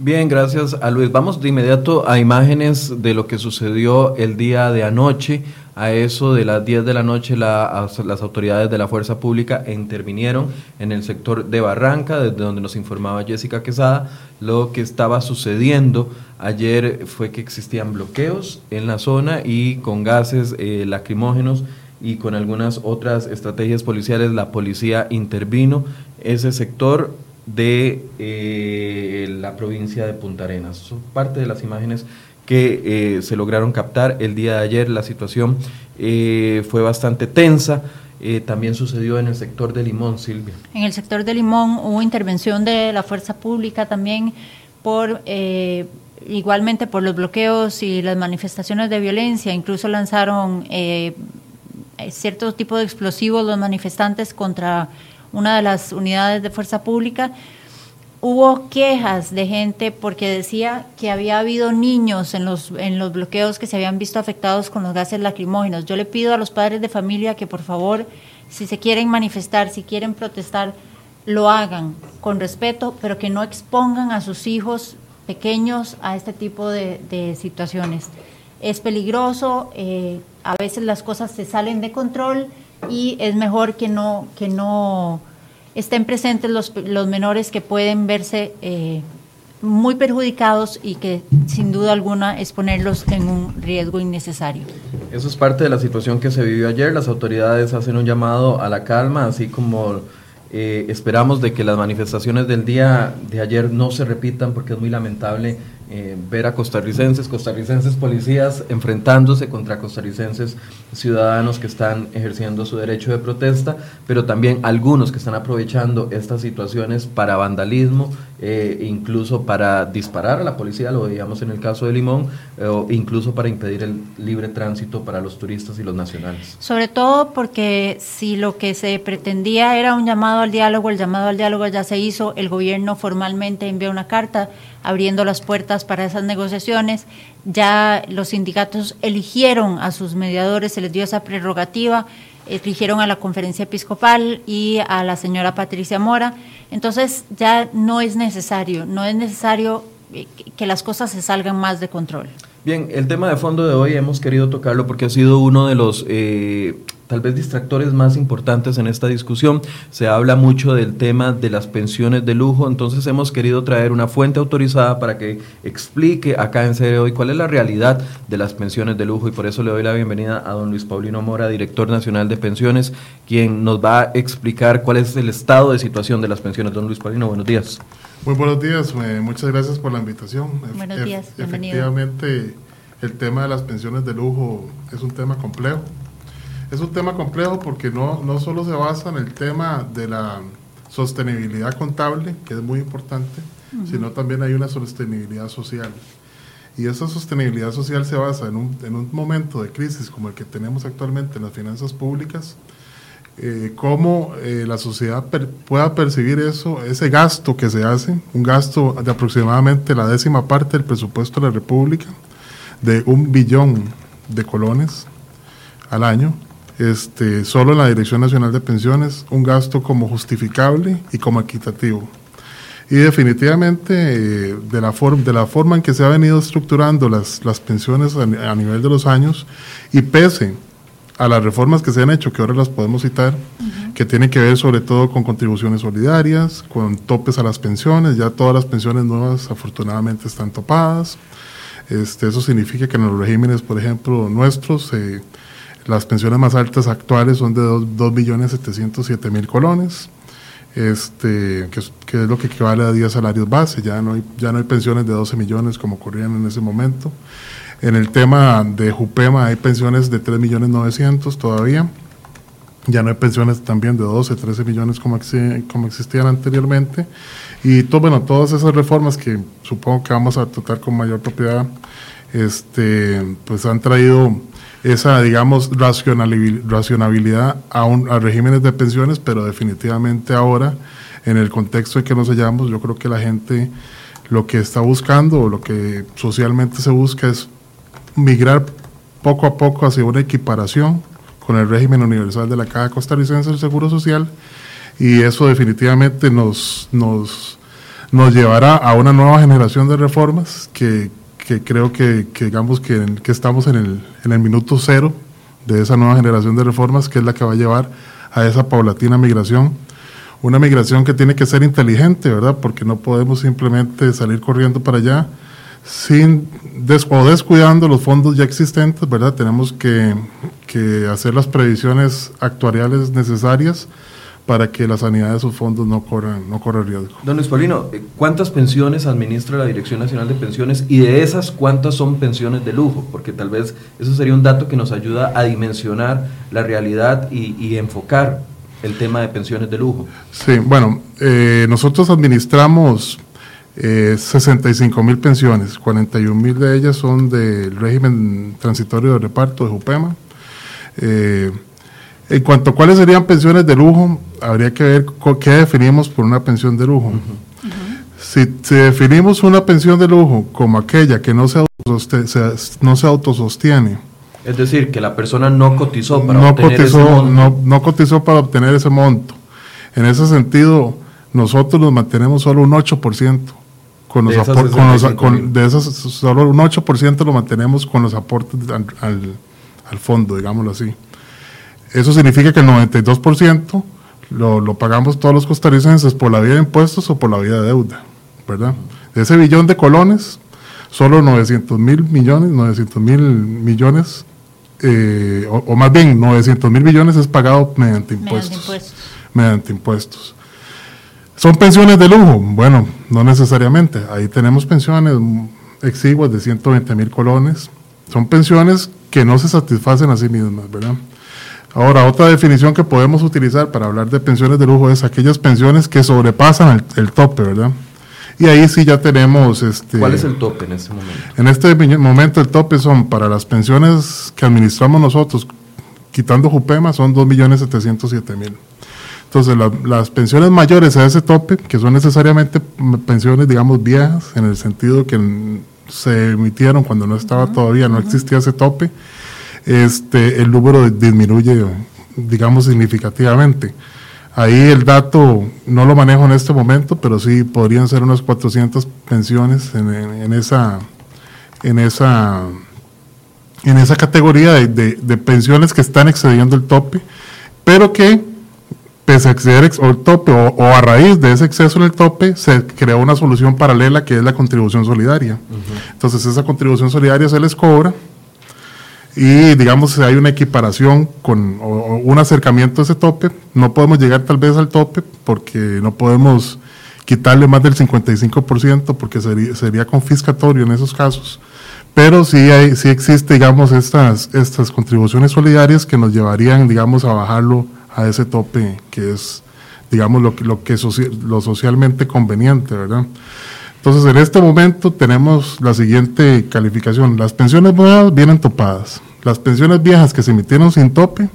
Bien, gracias a Luis. Vamos de inmediato a imágenes de lo que sucedió el día de anoche. A eso de las 10 de la noche las autoridades de la Fuerza Pública intervinieron en el sector de Barranca, desde donde nos informaba Jessica Quesada. Lo que estaba sucediendo ayer fue que existían bloqueos en la zona y con gases eh, lacrimógenos y con algunas otras estrategias policiales la policía intervino. Ese sector de eh, la provincia de Punta Arenas. Son parte de las imágenes que eh, se lograron captar el día de ayer. La situación eh, fue bastante tensa. también sucedió en el sector de Limón, Silvia. En el sector de Limón hubo intervención de la fuerza pública también por igualmente por los bloqueos y las manifestaciones de violencia. Incluso lanzaron cierto tipo de explosivos los manifestantes contra una de las unidades de fuerza pública, hubo quejas de gente porque decía que había habido niños en los, en los bloqueos que se habían visto afectados con los gases lacrimógenos. Yo le pido a los padres de familia que por favor, si se quieren manifestar, si quieren protestar, lo hagan con respeto, pero que no expongan a sus hijos pequeños a este tipo de, situaciones. Es peligroso, eh, a veces las cosas se salen de control y es mejor que no, que no estén presentes los, los menores que pueden verse eh, muy perjudicados y que sin duda alguna es ponerlos en un riesgo innecesario. Eso es parte de la situación que se vivió ayer. Las autoridades hacen un llamado a la calma, así como eh, esperamos de que las manifestaciones del día de ayer no se repitan porque es muy lamentable eh, ver a costarricenses, costarricenses policías enfrentándose contra costarricenses ciudadanos que están ejerciendo su derecho de protesta, pero también algunos que están aprovechando estas situaciones para vandalismo, eh, incluso para disparar a la policía, lo veíamos en el caso de Limón, eh, incluso para impedir el libre tránsito para los turistas y los nacionales. Sobre todo porque si lo que se pretendía era un llamado al diálogo, el llamado al diálogo ya se hizo, el gobierno formalmente envió una carta abriendo las puertas para esas negociaciones. Ya los sindicatos eligieron a sus mediadores, se les dio esa prerrogativa, eligieron a la conferencia episcopal y a la señora Patricia Mora. Entonces ya no es necesario, no es necesario eh, que las cosas se salgan más de control. Bien, el tema de fondo de hoy hemos querido tocarlo porque ha sido uno de los eh, tal vez distractores más importantes en esta discusión. Se habla mucho del tema de las pensiones de lujo, entonces hemos querido traer una fuente autorizada para que explique acá en serio hoy cuál es la realidad de las pensiones de lujo y por eso le doy la bienvenida a don Luis Paulino Mora, director nacional de pensiones, quien nos va a explicar cuál es el estado de situación de las pensiones. Don Luis Paulino, buenos días. Muy buenos días, muchas gracias por la invitación. Buenos días, Efectivamente, el tema de las pensiones de lujo es un tema complejo es un tema complejo porque no, no solo se basa en el tema de la sostenibilidad contable, que es muy importante, sino también hay una sostenibilidad social. Y esa sostenibilidad social se basa en un, en un momento de crisis como el que tenemos actualmente en las finanzas públicas, eh, cómo eh, la sociedad pueda percibir eso, ese gasto que se hace, un gasto de aproximadamente la décima parte del presupuesto de la República, de un billón de colones al año, este, solo en la Dirección Nacional de Pensiones, un gasto como justificable y como equitativo. Y definitivamente eh, de, la de la forma en que se ha venido estructurando las, las pensiones a, nivel de los años y pese a las reformas que se han hecho, que ahora las podemos citar, que tienen que ver sobre todo con contribuciones solidarias, con topes a las pensiones, ya todas las pensiones nuevas afortunadamente están topadas. Este, eso significa que en los regímenes, por ejemplo, nuestros, eh, las pensiones más altas actuales son de 2.707.000 colones este, que, es lo que equivale a 10 salarios base, ya no, hay, ya no hay pensiones de 12 millones como ocurrían en ese momento. En el tema de Jupema hay pensiones de 3 millones 900 todavía, ya no hay pensiones también de 12, 13 millones como, como existían anteriormente. Y todo, bueno, todas esas reformas que supongo que vamos a tratar con mayor propiedad, este, pues han traído esa, digamos, racionabilidad a, a regímenes de pensiones, pero definitivamente ahora, en el contexto en que nos hallamos, yo creo que la gente lo que está buscando o lo que socialmente se busca es migrar poco a poco hacia una equiparación con el régimen universal de la Caja Costarricense del Seguro Social y eso definitivamente nos, nos, nos llevará a una nueva generación de reformas que, que creo que, digamos que, que estamos en el, en el minuto cero de esa nueva generación de reformas, que es la que va a llevar a esa paulatina migración. Una migración que tiene que ser inteligente, ¿verdad? Porque no podemos simplemente salir corriendo para allá sin descuidando los fondos ya existentes, ¿verdad? Tenemos que, que hacer las previsiones actuariales necesarias para que la sanidad de sus fondos no corra, no corra riesgo. Don Luis Paulino, ¿cuántas pensiones administra la Dirección Nacional de Pensiones y de esas cuántas son pensiones de lujo? Porque tal vez eso sería un dato que nos ayuda a dimensionar la realidad y, enfocar el tema de pensiones de lujo. Sí, bueno, eh, nosotros administramos eh, 65 mil pensiones, 41 mil de ellas son del régimen transitorio de reparto de JUPEMA. Eh, en cuanto a cuáles serían pensiones de lujo, habría que ver qué definimos por una pensión de lujo. Si, definimos una pensión de lujo como aquella que no se, no se autosostiene, es decir, que la persona no cotizó para no obtener ese monto. No, cotizó para obtener ese monto. En ese sentido, nosotros nos mantenemos solo un 8% con los aportes, de esos solo un 8% lo mantenemos con los aportes al fondo, digámoslo así. Eso significa que el 92% lo, lo, pagamos todos los costarricenses por la vía de impuestos o por la vía de deuda, ¿verdad? De ese billón de colones, solo 900 mil millones, 900 mil millones, eh, o, más bien 900 mil millones es pagado mediante impuestos. Mediante impuestos. ¿Son pensiones de lujo? Bueno, no necesariamente. Ahí tenemos pensiones exiguas de 120 mil colones. Son pensiones que no se satisfacen a sí mismas, ¿verdad? Ahora, otra definición que podemos utilizar para hablar de pensiones de lujo es aquellas pensiones que sobrepasan el, tope, ¿verdad? Y ahí sí ya tenemos... Este, ¿Cuál es el tope en este momento? En este momento el tope son para las pensiones que administramos nosotros, quitando Jupema, son 2.707.000. Entonces, las pensiones mayores a ese tope, que son necesariamente pensiones, digamos, viejas, en el sentido que se emitieron cuando no estaba todavía, no existía ese tope, este, el número disminuye, digamos, significativamente. Ahí el dato no lo manejo en este momento, pero sí podrían ser unas 400 pensiones en, esa, en, esa, en esa categoría de, pensiones que están excediendo el tope, pero que pese a exceder el tope o, a raíz de ese exceso en el tope, se creó una solución paralela que es la contribución solidaria. Entonces esa contribución solidaria se les cobra y digamos si hay una equiparación con o, un acercamiento a ese tope, no podemos llegar tal vez al tope porque no podemos quitarle más del 55% porque sería, sería confiscatorio en esos casos. Pero sí, hay, sí existe, digamos, estas, estas contribuciones solidarias que nos llevarían, digamos, a bajarlo a ese tope que es, digamos, lo, lo que lo socialmente conveniente, ¿verdad? Entonces, en este momento tenemos la siguiente calificación. Las pensiones nuevas vienen topadas. Las pensiones viejas que se emitieron sin tope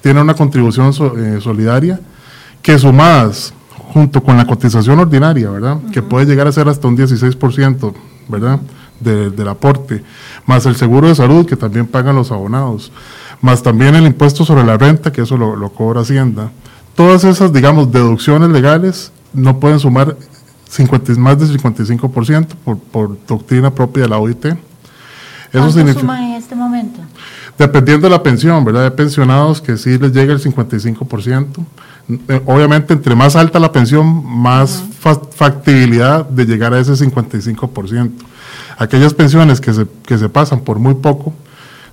tienen una contribución eh, solidaria que sumadas junto con la cotización ordinaria, ¿verdad? Que puede llegar a ser hasta un 16%, ¿verdad? del aporte, más el seguro de salud que también pagan los abonados, más también el impuesto sobre la renta, que eso lo, cobra Hacienda. Todas esas, digamos, deducciones legales no pueden sumar 50, más del 55% por, por doctrina propia de la OIT. Eso ¿Cuánto significa, suman en este momento? Dependiendo de la pensión, ¿verdad? Hay pensionados que sí les llega el 55%. Eh, obviamente, entre más alta la pensión, más factibilidad de llegar a ese 55%. Aquellas pensiones que se, que se pasan por muy poco,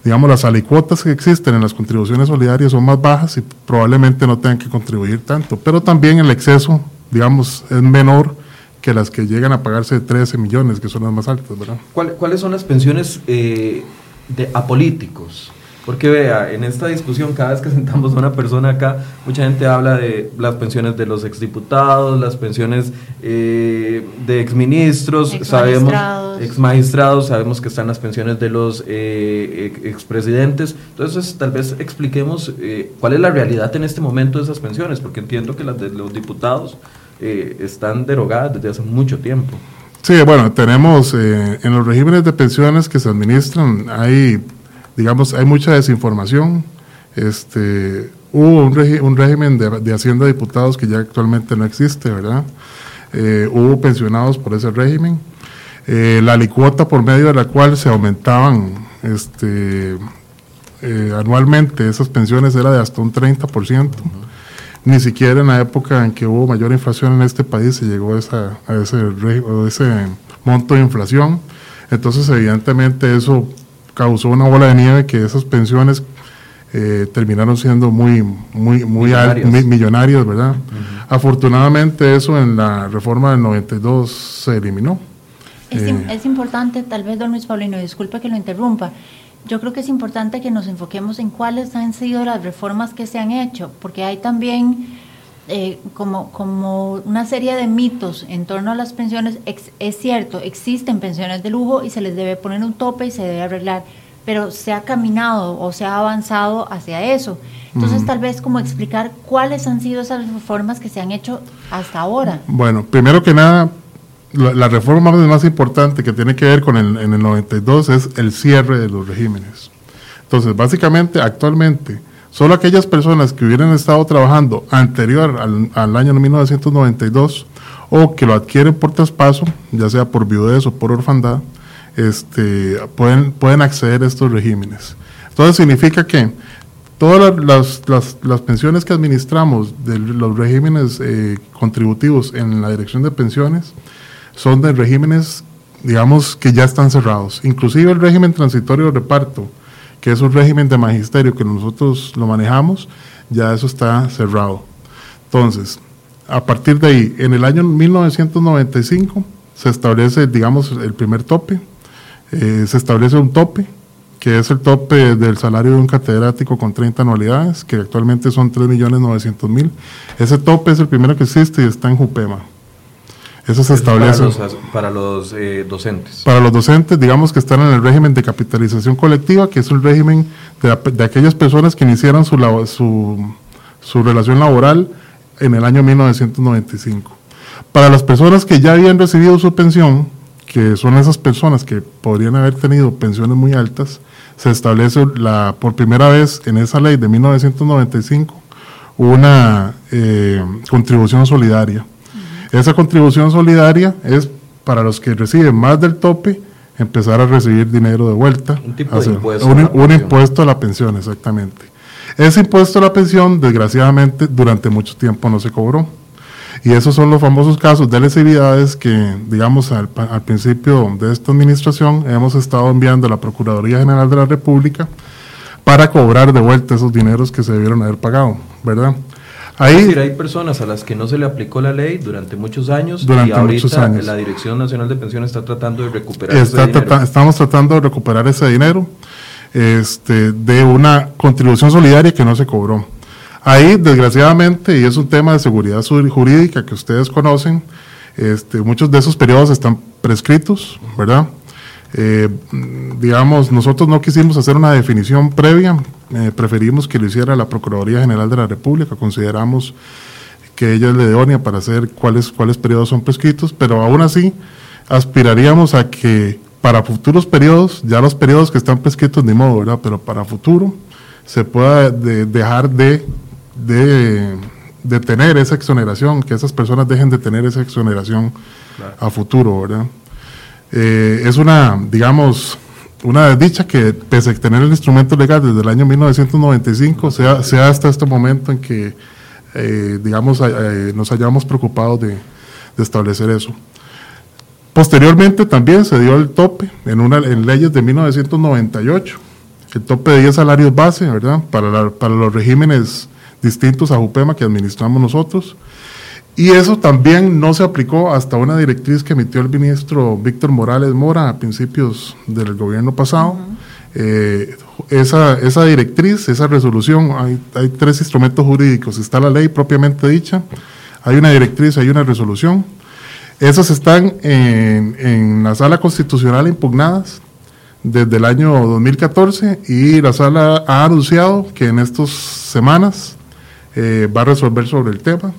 digamos, las alicuotas que existen en las contribuciones solidarias son más bajas y probablemente no tengan que contribuir tanto, pero también el exceso, digamos, es menor que las que llegan a pagarse de 13 millones, que son las más altas, ¿verdad? ¿Cuáles son las pensiones eh, de apolíticos? Porque vea, en esta discusión, cada vez que (laughs) sentamos a una persona acá, mucha gente habla de las pensiones de los exdiputados, las pensiones eh, de exministros, ex sabemos, exmagistrados, sabemos que están las pensiones de los eh, expresidentes. Entonces, tal vez expliquemos eh, cuál es la realidad en este momento de esas pensiones, porque entiendo que las de los diputados eh, están derogadas desde hace mucho tiempo. Sí, bueno, tenemos en los regímenes de pensiones que se administran, hay digamos, hay mucha desinformación. Este, hubo un, régimen de, Hacienda de Diputados que ya actualmente no existe, ¿verdad? Eh, hubo pensionados por ese régimen. Eh, la alicuota por medio de la cual se aumentaban este, eh, anualmente esas pensiones era de hasta un 30%. Ni siquiera en la época en que hubo mayor inflación en este país se llegó a, esa, a ese, a ese monto de inflación. Entonces, evidentemente, eso causó una bola de nieve que esas pensiones eh, terminaron siendo muy, muy, muy millonarias, ¿verdad? Afortunadamente eso en la reforma del 92 se eliminó. Es, eh, es, importante, tal vez, don Luis Paulino, disculpe que lo interrumpa, yo creo que es importante que nos enfoquemos en cuáles han sido las reformas que se han hecho, porque hay también eh, como, como una serie de mitos en torno a las pensiones. es cierto, existen pensiones de lujo y se les debe poner un tope y se debe arreglar, pero se ha caminado o se ha avanzado hacia eso. Entonces, tal vez como explicar cuáles han sido esas reformas que se han hecho hasta ahora. Bueno, primero que nada, la, reforma más importante que tiene que ver con el, en el 92 es el cierre de los regímenes. Entonces, básicamente, actualmente, Solo aquellas personas que hubieran estado trabajando anterior al, año 1992 o que lo adquieren por traspaso, ya sea por viudez o por orfandad, este, pueden, pueden acceder a estos regímenes. Entonces significa que todas las, pensiones que administramos de los regímenes eh, contributivos en la dirección de pensiones son de regímenes, digamos, que ya están cerrados. Inclusive el régimen transitorio de reparto, que es un régimen de magisterio que nosotros lo manejamos, ya eso está cerrado. Entonces, a partir de ahí, en el año 1995 se establece, digamos, el primer tope, eh, se establece un tope, que es el tope del salario de un catedrático con 30 anualidades, que actualmente son 3.900.000. Ese tope es el primero que existe y está en Jupema. Eso se establece. Para los, eh, docentes. Para los docentes, digamos que están en el régimen de capitalización colectiva, que es un régimen de, aquellas personas que iniciaron su, su, su relación laboral en el año 1995. Para las personas que ya habían recibido su pensión, que son esas personas que podrían haber tenido pensiones muy altas, se establece la, por primera vez en esa ley de 1995 una eh, contribución solidaria esa contribución solidaria es para los que reciben más del tope, empezar a recibir dinero de vuelta. Un tipo de impuesto. Un, impuesto a la pensión, exactamente. Ese impuesto a la pensión, desgraciadamente, durante mucho tiempo no se cobró. Y esos son los famosos casos de lesividades que, digamos, al, al, principio de esta administración hemos estado enviando a la Procuraduría General de la República para cobrar de vuelta esos dineros que se debieron haber pagado, ¿verdad? Ahí, es decir, hay personas a las que no se le aplicó la ley durante muchos años y ahorita la Dirección Nacional de Pensiones está tratando de recuperar ese dinero. estamos tratando de recuperar ese dinero este, de una contribución solidaria que no se cobró. Ahí, desgraciadamente, y es un tema de seguridad jurídica que ustedes conocen, este, muchos de esos periodos están prescritos, ¿verdad? Eh, digamos, nosotros no quisimos hacer una definición previa, eh, preferimos que lo hiciera la Procuraduría General de la República, consideramos que ella es la idónea para hacer cuáles, cuáles periodos son prescritos, pero aún así aspiraríamos a que para futuros periodos, ya los periodos que están prescritos ni modo, ¿verdad? Pero para futuro se pueda dejar de, de, detener esa exoneración, que esas personas dejen de tener esa exoneración a futuro, ¿verdad? Eh, es una, digamos, una desdicha que pese a tener el instrumento legal desde el año 1995, sea, sea hasta este momento en que, eh, digamos, eh, nos hayamos preocupado de, establecer eso. Posteriormente también se dio el tope en, una, en leyes de 1998, el tope de 10 salarios base, ¿verdad? Para, para los regímenes distintos a JUPEMA que administramos nosotros. Y eso también no se aplicó hasta una directriz que emitió el ministro Víctor Morales Mora a principios del gobierno pasado. Eh, esa, esa directriz, esa resolución, hay, hay, tres instrumentos jurídicos. Está la ley propiamente dicha, hay una directriz, hay una resolución. Esas están en, en la sala constitucional impugnadas desde el año 2014 y la sala ha anunciado que en estas semanas eh, va a resolver sobre el tema.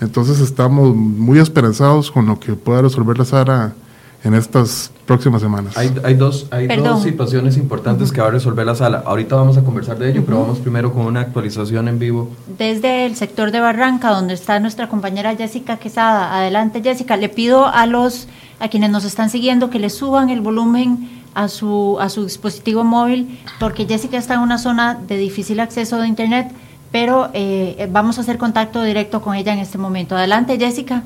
Entonces estamos muy esperanzados con lo que pueda resolver la Sara en estas próximas semanas. Hay, hay, dos, hay dos situaciones importantes que va a resolver la sala. Ahorita vamos a conversar de ello, pero vamos primero con una actualización en vivo. Desde el sector de Barranca, donde está nuestra compañera Jessica Quesada. Adelante, Jessica. Le pido a los a quienes nos están siguiendo que le suban el volumen a su, a su dispositivo móvil, porque Jessica está en una zona de difícil acceso de Internet pero eh, vamos a hacer contacto directo con ella en este momento. Adelante, Jessica.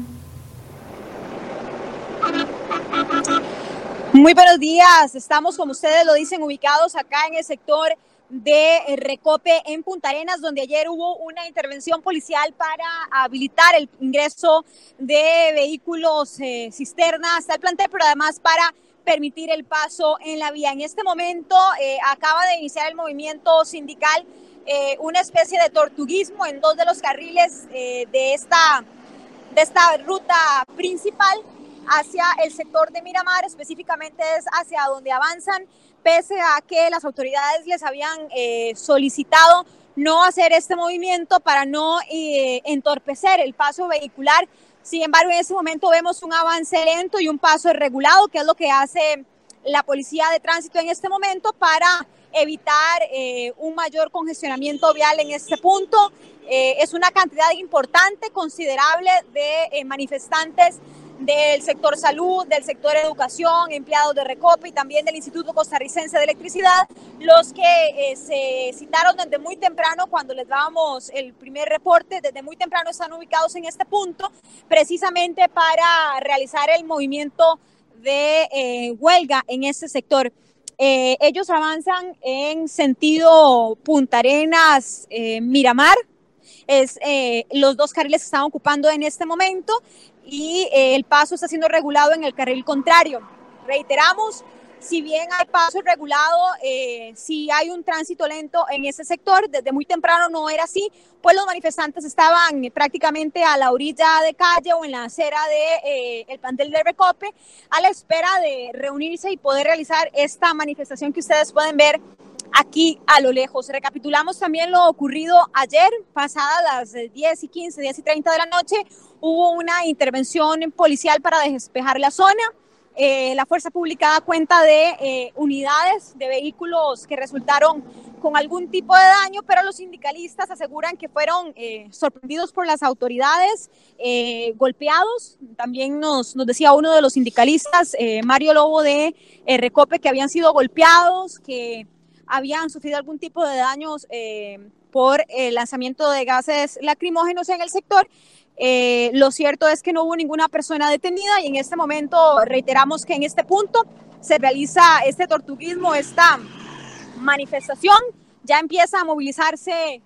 Muy buenos días. Estamos, como ustedes lo dicen, ubicados acá en el sector de Recope en Punta Arenas, donde ayer hubo una intervención policial para habilitar el ingreso de vehículos eh, cisterna hasta el plantel, pero además para permitir el paso en la vía. En este momento eh, acaba de iniciar el movimiento sindical eh, una especie de tortuguismo en dos de los carriles eh, de, esta, de esta ruta principal hacia el sector de Miramar, específicamente es hacia donde avanzan, pese a que las autoridades les habían eh, solicitado no hacer este movimiento para no entorpecer el paso vehicular. Sin embargo, en este momento vemos un avance lento y un paso irregulado, que es lo que hace la policía de tránsito en este momento para evitar eh, un mayor congestionamiento vial en este punto. Eh, es una cantidad importante, considerable de eh, manifestantes del sector salud, del sector educación, empleados de Recope y también del Instituto Costarricense de Electricidad, los que se citaron desde muy temprano cuando les dábamos el primer reporte, desde muy temprano están ubicados en este punto, precisamente para realizar el movimiento de huelga en este sector. Eh, ellos avanzan en sentido Punta Arenas, eh, Miramar. Es, eh, los dos carriles que están ocupando en este momento y el paso está siendo regulado en el carril contrario. Reiteramos, si bien hay paso regulado, eh, si hay un tránsito lento en ese sector, desde muy temprano no era así, pues los manifestantes estaban prácticamente a la orilla de calle o en la acera de, eh, el plantel de Recope a la espera de reunirse y poder realizar esta manifestación que ustedes pueden ver aquí a lo lejos. Recapitulamos también lo ocurrido ayer, pasadas las 10 y 15, 10 y 30 de la noche, hubo una intervención policial para despejar la zona. Eh, la fuerza pública da cuenta de eh, unidades de vehículos que resultaron con algún tipo de daño, pero los sindicalistas aseguran que fueron eh, sorprendidos por las autoridades, golpeados. También nos, nos, decía uno de los sindicalistas, Mario Lobo de Recope, que habían sido golpeados, que habían sufrido algún tipo de daños por el lanzamiento de gases lacrimógenos en el sector eh, lo cierto es que no hubo ninguna persona detenida y en este momento reiteramos que en este punto se realiza este tortuguismo, esta manifestación. Ya empieza a movilizarse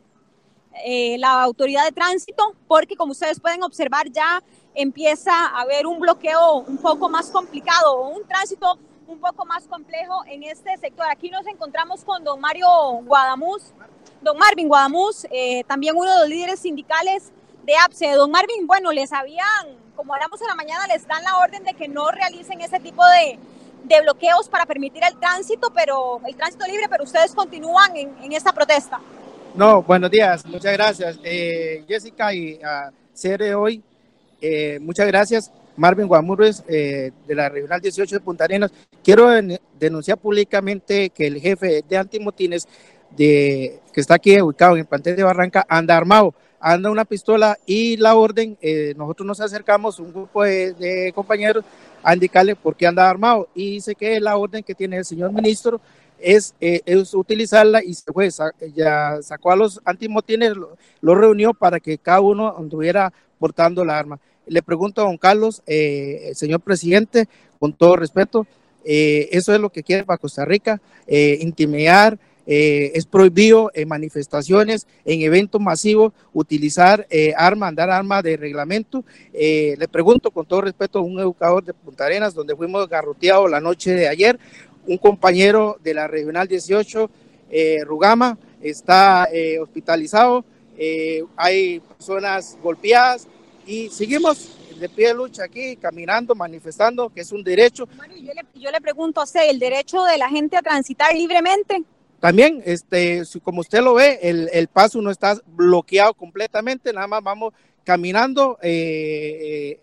eh, la autoridad de tránsito porque como ustedes pueden observar ya empieza a haber un bloqueo un poco más complicado un tránsito un poco más complejo en este sector. Aquí nos encontramos con don Mario Guadamuz, don Marvin Guadamuz, eh, también uno de los líderes sindicales de APSE. Don Marvin, bueno, les habían, como hablamos en la mañana, les dan la orden de que no realicen ese tipo de, de bloqueos para permitir el tránsito, pero el tránsito libre, pero ustedes continúan en, esta protesta. No, buenos días, muchas gracias. Eh, Jessica y a CR hoy, eh, muchas gracias. Marvin Guamurres, eh, de la Regional 18 de Punta Arenas. Quiero denunciar públicamente que el jefe de antimotines de, que está aquí ubicado en el plantel de Barranca anda armado anda una pistola y la orden, eh, nosotros nos acercamos, un grupo de, compañeros, a indicarle por qué anda armado y dice que la orden que tiene el señor ministro es, eh, es utilizarla y se fue, ya sacó a los antimotines, lo, reunió para que cada uno anduviera portando la arma. Le pregunto a don Carlos, eh, señor presidente, con todo respeto, eh, eso es lo que quiere para Costa Rica, intimidar, es prohibido en manifestaciones, en eventos masivos, utilizar arma, andar arma de reglamento. le pregunto con todo respeto a un educador de Punta Arenas, donde fuimos garroteados la noche de ayer, un compañero de la Regional 18, eh, Rugama, está eh, hospitalizado, eh, hay personas golpeadas y seguimos de pie de lucha aquí, caminando, manifestando, que es un derecho. yo, le, pregunto a usted, ¿el derecho de la gente a transitar libremente? También, este, como usted lo ve, el, el paso no está bloqueado completamente, nada más vamos caminando en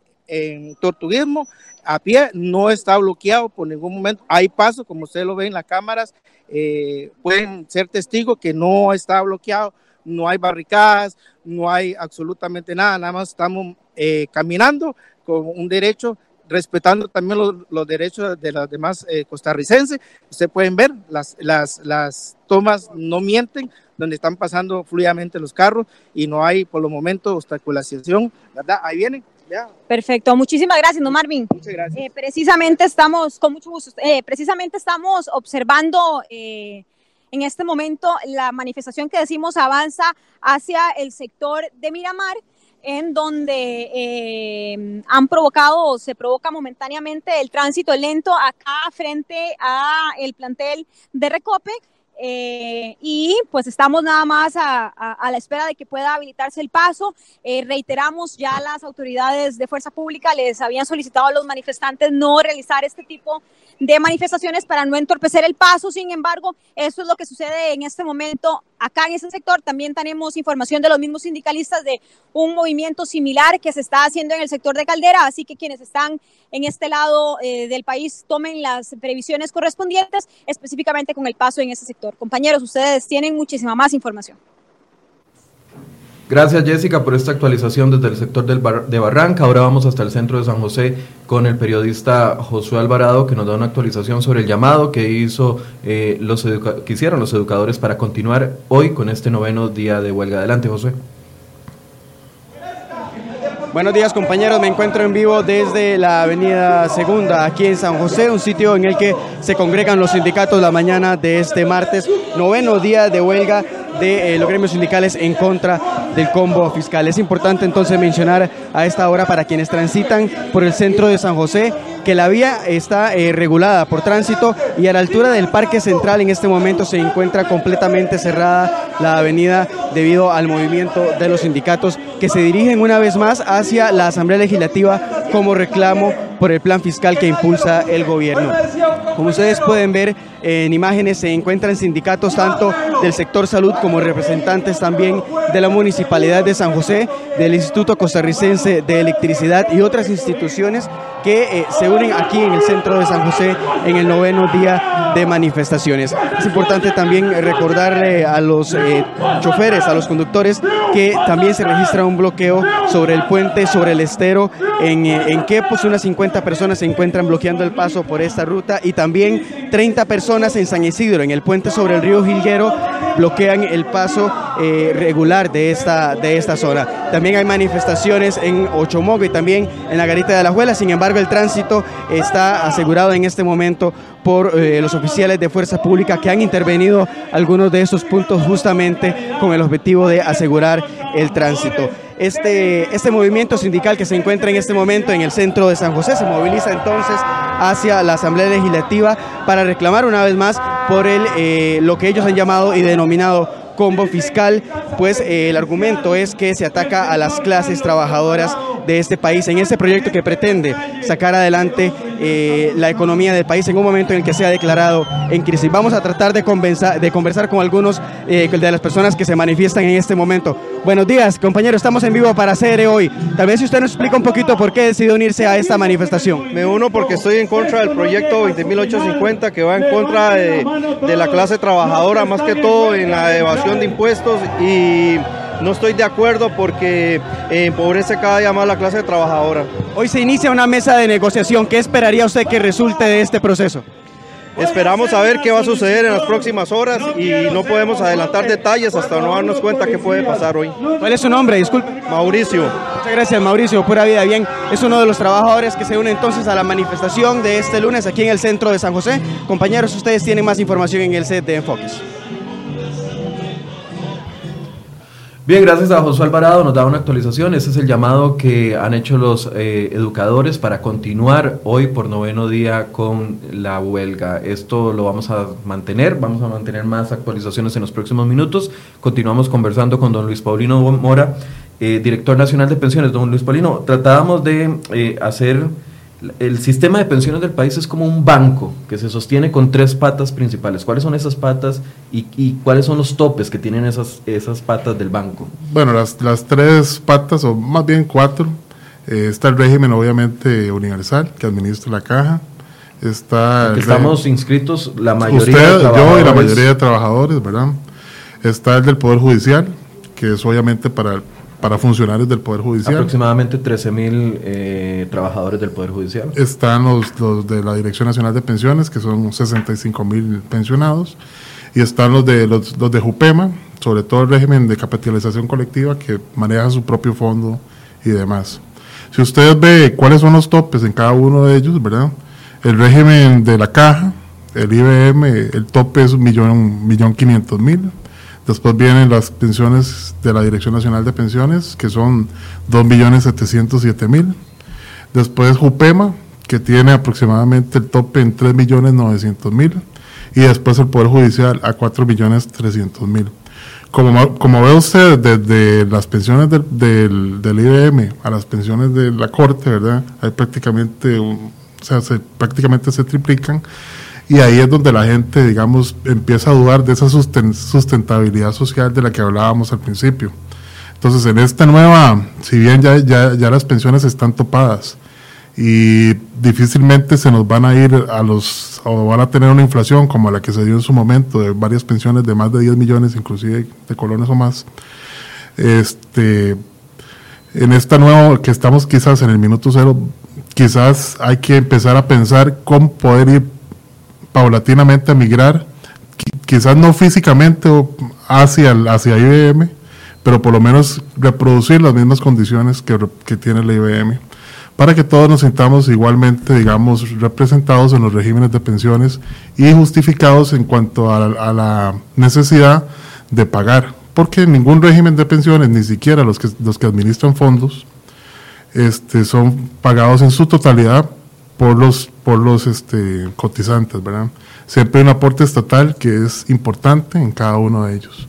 tortuguismo a pie, no está bloqueado por ningún momento. Hay paso, como usted lo ve en las cámaras, eh, pueden ser testigos que no está bloqueado, no hay barricadas, no hay absolutamente nada, nada más estamos eh, caminando con un derecho, respetando también los, derechos de los demás eh, costarricenses. Ustedes pueden ver, las, las, las tomas no mienten, donde están pasando fluidamente los carros y no hay por los momentos obstaculización, ¿verdad? Ahí vienen. Perfecto, muchísimas gracias, don Marvin. Muchas gracias. Eh, precisamente estamos, con mucho gusto, eh, precisamente estamos observando eh, en este momento la manifestación que decimos avanza hacia el sector de Miramar en donde han provocado, se provoca momentáneamente el tránsito lento acá frente a el plantel de Recope eh, y pues estamos nada más a, la espera de que pueda habilitarse el paso. Eh, reiteramos, ya las autoridades de fuerza pública les habían solicitado a los manifestantes no realizar este tipo de manifestaciones para no entorpecer el paso. Sin embargo, eso es lo que sucede en este momento acá en ese sector. También tenemos información de los mismos sindicalistas de un movimiento similar que se está haciendo en el sector de Caldera. Así que quienes están en este lado eh, del país tomen las previsiones correspondientes, específicamente con el paso en ese sector. Compañeros, ustedes tienen muchísima más información. Gracias Jessica por esta actualización desde el sector de Barranca. Ahora vamos hasta el centro de San José con el periodista Josué Alvarado que nos da una actualización sobre el llamado que hizo eh, los que hicieron los educadores para continuar hoy con este noveno día de huelga. Adelante Josué. Buenos días compañeros, me encuentro en vivo desde la avenida Segunda aquí en San José, un sitio en el que se congregan los sindicatos la mañana de este martes, noveno día de huelga de eh, los gremios sindicales en contra del combo fiscal. Es importante entonces mencionar a esta hora para quienes transitan por el centro de San José que la vía está eh, regulada por tránsito y a la altura del Parque Central en este momento se encuentra completamente cerrada la avenida debido al movimiento de los sindicatos que se dirigen una vez más hacia la Asamblea Legislativa como reclamo por el plan fiscal que impulsa el gobierno. Como ustedes pueden ver en imágenes, se encuentran sindicatos tanto del sector salud como representantes también de la Municipalidad de San José, del Instituto Costarricense de Electricidad y otras instituciones que eh, se unen aquí en el centro de San José en el noveno día de manifestaciones. Es importante también recordarle a los eh, choferes, a los conductores, que también se registra un bloqueo sobre el puente, sobre el estero, en, eh, en que pues unas 50 personas se encuentran bloqueando el paso por esta ruta y también 30 personas en San Isidro, en el puente sobre el río Gilguero, bloquean el paso regular de esta, de esta zona. También hay manifestaciones en Ochomogo y también en la Garita de la Juela, sin embargo el tránsito está asegurado en este momento por eh, los oficiales de fuerza pública que han intervenido algunos de esos puntos justamente con el objetivo de asegurar el tránsito. Este, este movimiento sindical que se encuentra en este momento en el centro de San José. Se moviliza entonces hacia la Asamblea Legislativa para reclamar una vez más por el, eh, lo que ellos han llamado y denominado combo fiscal, pues eh, el argumento es que se ataca a las clases trabajadoras de este país en este proyecto que pretende sacar adelante eh, la economía del país en un momento en el que se ha declarado en crisis. Vamos a tratar de, de conversar con algunos eh, de las personas que se manifiestan en este momento. Buenos días, compañero, estamos en vivo para CR hoy. Tal vez si usted nos explica un poquito por qué decidió unirse a esta manifestación. Me uno porque estoy en contra del proyecto 20.850 que va en contra de, de la clase trabajadora, más que todo en la evasión de impuestos y no estoy de acuerdo porque eh, empobrece cada día más la clase trabajadora. Hoy se inicia una mesa de negociación. ¿Qué esperaría usted que resulte de este proceso? Esperamos a ver qué va a suceder en las próximas horas y no podemos adelantar detalles hasta no darnos cuenta qué puede pasar hoy. ¿Cuál es su nombre? Disculpe. Mauricio. Muchas gracias, Mauricio. Pura vida. Bien, es uno de los trabajadores que se une entonces a la manifestación de este lunes aquí en el centro de San José. Compañeros, ustedes tienen más información en el set de Enfoques. Bien, gracias a Josué Alvarado, nos da una actualización. Ese es el llamado que han hecho los eh, educadores para continuar hoy por noveno día con la huelga. Esto lo vamos a mantener, vamos a mantener más actualizaciones en los próximos minutos. Continuamos conversando con don Luis Paulino Mora, eh, director nacional de pensiones. Don Luis Paulino, tratábamos de eh, hacer el sistema de pensiones del país es como un banco que se sostiene con tres patas principales. ¿Cuáles son esas patas y, cuáles son los topes que tienen esas, esas patas del banco? Bueno, las, las tres patas, o más bien cuatro, eh, está el régimen obviamente universal que administra la caja. Está estamos inscritos la mayoría Usted, yo y la mayoría de trabajadores, ¿verdad? Está el del Poder Judicial, que es obviamente para para funcionarios del Poder Judicial. Aproximadamente 13 mil eh, trabajadores del Poder Judicial. Están los, los, de la Dirección Nacional de Pensiones, que son 65 mil pensionados, y están los de, los, los, de JUPEMA, sobre todo el régimen de capitalización colectiva, que maneja su propio fondo y demás. Si ustedes ve cuáles son los topes en cada uno de ellos, ¿verdad? El régimen de la caja, el IBM, el tope es un millón, millón quinientos mil Después vienen las pensiones de la Dirección Nacional de Pensiones, que son 2.707.000. Después Jupema, que tiene aproximadamente el tope en 3.900.000. Y después el Poder Judicial a 4.300.000. Como, como ve usted, desde las pensiones del, del, del, IBM a las pensiones de la Corte, ¿verdad? Hay prácticamente, o sea, se, prácticamente se triplican y ahí es donde la gente, digamos, empieza a dudar de esa sustentabilidad social de la que hablábamos al principio. Entonces, en esta nueva, si bien ya, ya, ya las pensiones están topadas y difícilmente se nos van a ir a los, o van a tener una inflación como la que se dio en su momento, de varias pensiones de más de 10 millones, inclusive de colones o más, este, en esta nueva, que estamos quizás en el minuto cero, quizás hay que empezar a pensar cómo poder ir paulatinamente a migrar, quizás no físicamente hacia, hacia IBM, pero por lo menos reproducir las mismas condiciones que, que tiene la IBM, para que todos nos sintamos igualmente, digamos, representados en los regímenes de pensiones y justificados en cuanto a, la necesidad de pagar, porque ningún régimen de pensiones, ni siquiera los que, los que administran fondos, este, son pagados en su totalidad por los, por los este, cotizantes, ¿verdad? Siempre hay un aporte estatal que es importante en cada uno de ellos.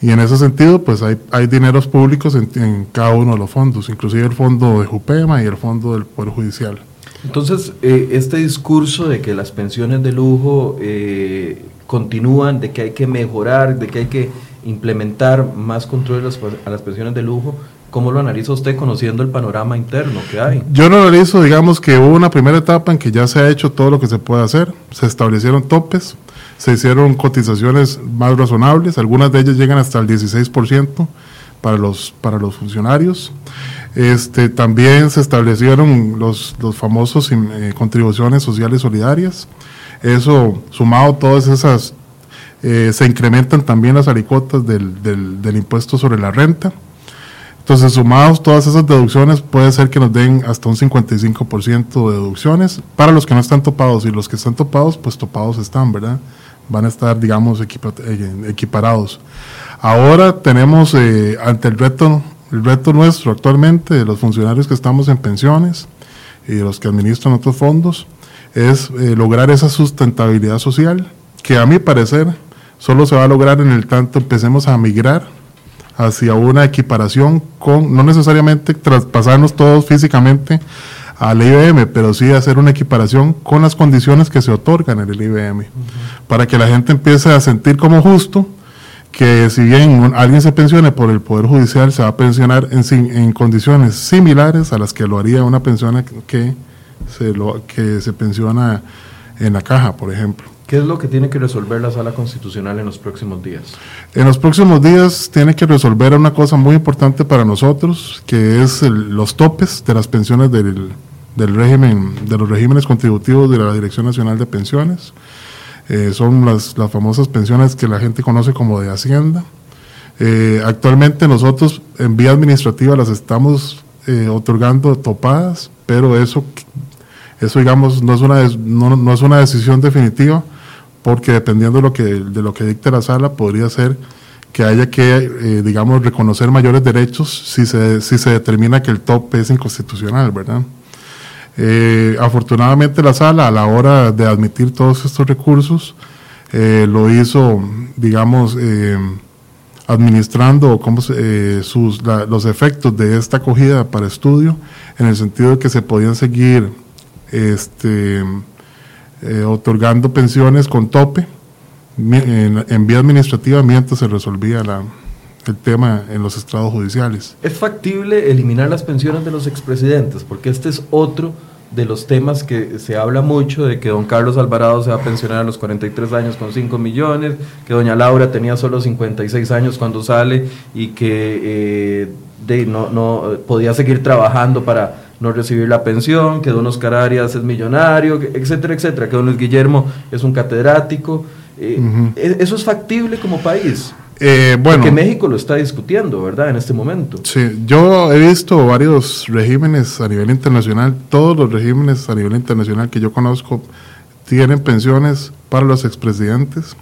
Y en ese sentido, pues hay, hay dineros públicos en, cada uno de los fondos, inclusive el fondo de Jupema y el fondo del Poder Judicial. Entonces, eh, este discurso de que las pensiones de lujo eh, continúan, de que hay que mejorar, de que hay que implementar más control a las pensiones de lujo, ¿Cómo lo analiza usted conociendo el panorama interno que hay? Yo lo analizo, digamos que hubo una primera etapa en que ya se ha hecho todo lo que se puede hacer, se establecieron topes, se hicieron cotizaciones más razonables, algunas de ellas llegan hasta el 16% para los, para los funcionarios. Este, también se establecieron los, los famosos eh, contribuciones sociales solidarias. Eso, sumado todas esas, eh, se incrementan también las alicotas del, del, del impuesto sobre la renta entonces, sumados todas esas deducciones, puede ser que nos den hasta un 55% de deducciones para los que no están topados y los que están topados, pues topados están, ¿verdad? Van a estar, digamos, eh, equiparados. Ahora tenemos eh, ante el reto, el reto nuestro actualmente de los funcionarios que estamos en pensiones y de los que administran otros fondos, es eh, lograr esa sustentabilidad social que a mi parecer solo se va a lograr en el tanto empecemos a migrar hacia una equiparación con, no necesariamente traspasarnos todos físicamente al IBM, pero sí hacer una equiparación con las condiciones que se otorgan en el IBM, para que la gente empiece a sentir como justo que si bien alguien se pensione por el Poder Judicial, se va a pensionar en, en condiciones similares a las que lo haría una persona que se, lo, que se pensiona en la caja, por ejemplo. ¿Qué es lo que tiene que resolver la sala constitucional en los próximos días? En los próximos días tiene que resolver una cosa muy importante para nosotros, que es los topes de las pensiones del, del, régimen, de los regímenes contributivos de la Dirección Nacional de Pensiones. Eh, son las, las, famosas pensiones que la gente conoce como de Hacienda. Eh, actualmente nosotros en vía administrativa las estamos eh, otorgando topadas, pero eso, eso digamos no es una, no, no es una decisión definitiva porque dependiendo de lo que, de lo que dicte la sala, podría ser que haya que, eh, digamos, reconocer mayores derechos si se, si se determina que el tope es inconstitucional, ¿verdad? Eh, afortunadamente la sala, a la hora de admitir todos estos recursos, eh, lo hizo, digamos, administrando cómo, sus, los efectos de esta acogida para estudio, en el sentido de que se podían seguir este, eh, otorgando pensiones con tope en, vía administrativa mientras se resolvía la, el tema en los estrados judiciales. ¿Es factible eliminar las pensiones de los expresidentes? Porque este es otro de los temas que se habla mucho de que don Carlos Alvarado se va a pensionar a los 43 años con 5 millones, que doña Laura tenía solo 56 años cuando sale y que eh, de, no, no podía seguir trabajando para no recibir la pensión, que don Oscar Arias es millonario, etcétera, etcétera, que don Luis Guillermo es un catedrático. Eh, ¿e-, ¿Eso es factible como país? Eh, bueno, Porque México lo está discutiendo, ¿verdad? En este momento. Sí, yo he visto varios regímenes a nivel internacional, todos los regímenes a nivel internacional que yo conozco tienen pensiones para los expresidentes.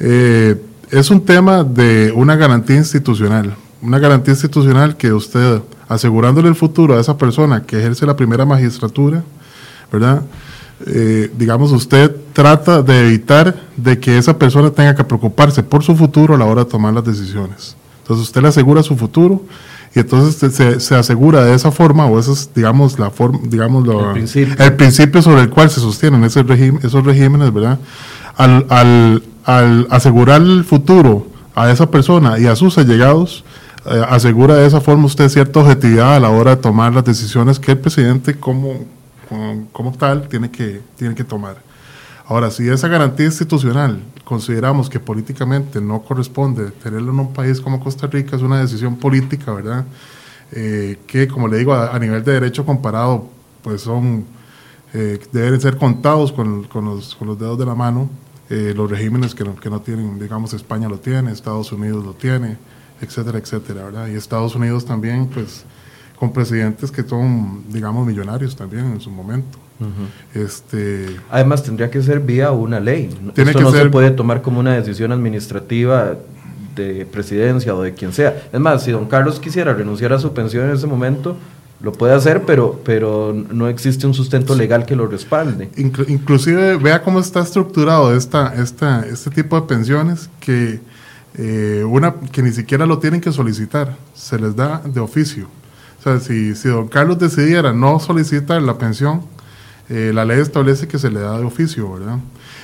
Eh, es un tema de una garantía institucional, una garantía institucional que usted asegurándole el futuro a esa persona que ejerce la primera magistratura, ¿verdad? Eh, digamos, usted trata de evitar de que esa persona tenga que preocuparse por su futuro a la hora de tomar las decisiones. Entonces usted le asegura su futuro y entonces se, se asegura de esa forma, o eso es, digamos, la forma, digamos, el, principio. el, principio. sobre el cual se sostienen ese esos regímenes, ¿verdad? Al, al, al asegurar el futuro a esa persona y a sus allegados, eh, asegura de esa forma usted cierta objetividad a la hora de tomar las decisiones que el presidente como, como, tal tiene que, tiene que tomar. Ahora, si esa garantía institucional consideramos que políticamente no corresponde tenerlo en un país como Costa Rica, es una decisión política, ¿verdad? Eh, que, como le digo, a, nivel de derecho comparado, pues son, eh, deben ser contados con, con, los, con, los, dedos de la mano. los regímenes que no, que no tienen, digamos, España lo tiene, Estados Unidos lo tiene, etcétera, etcétera, ¿verdad? Y Estados Unidos también, pues, con presidentes que son, digamos, millonarios también en su momento. este, Además, tendría que ser vía una ley. Tiene Esto que no se puede tomar como una decisión administrativa de presidencia o de quien sea. Es más, si don Carlos quisiera renunciar a su pensión en ese momento, lo puede hacer, pero, pero no existe un sustento legal que lo respalde. inclusive, vea cómo está estructurado esta, esta, este tipo de pensiones que eh, una que ni siquiera lo tienen que solicitar, se les da de oficio. O sea, si, si don Carlos decidiera no solicitar la pensión, eh, la ley establece que se le da de oficio, ¿verdad?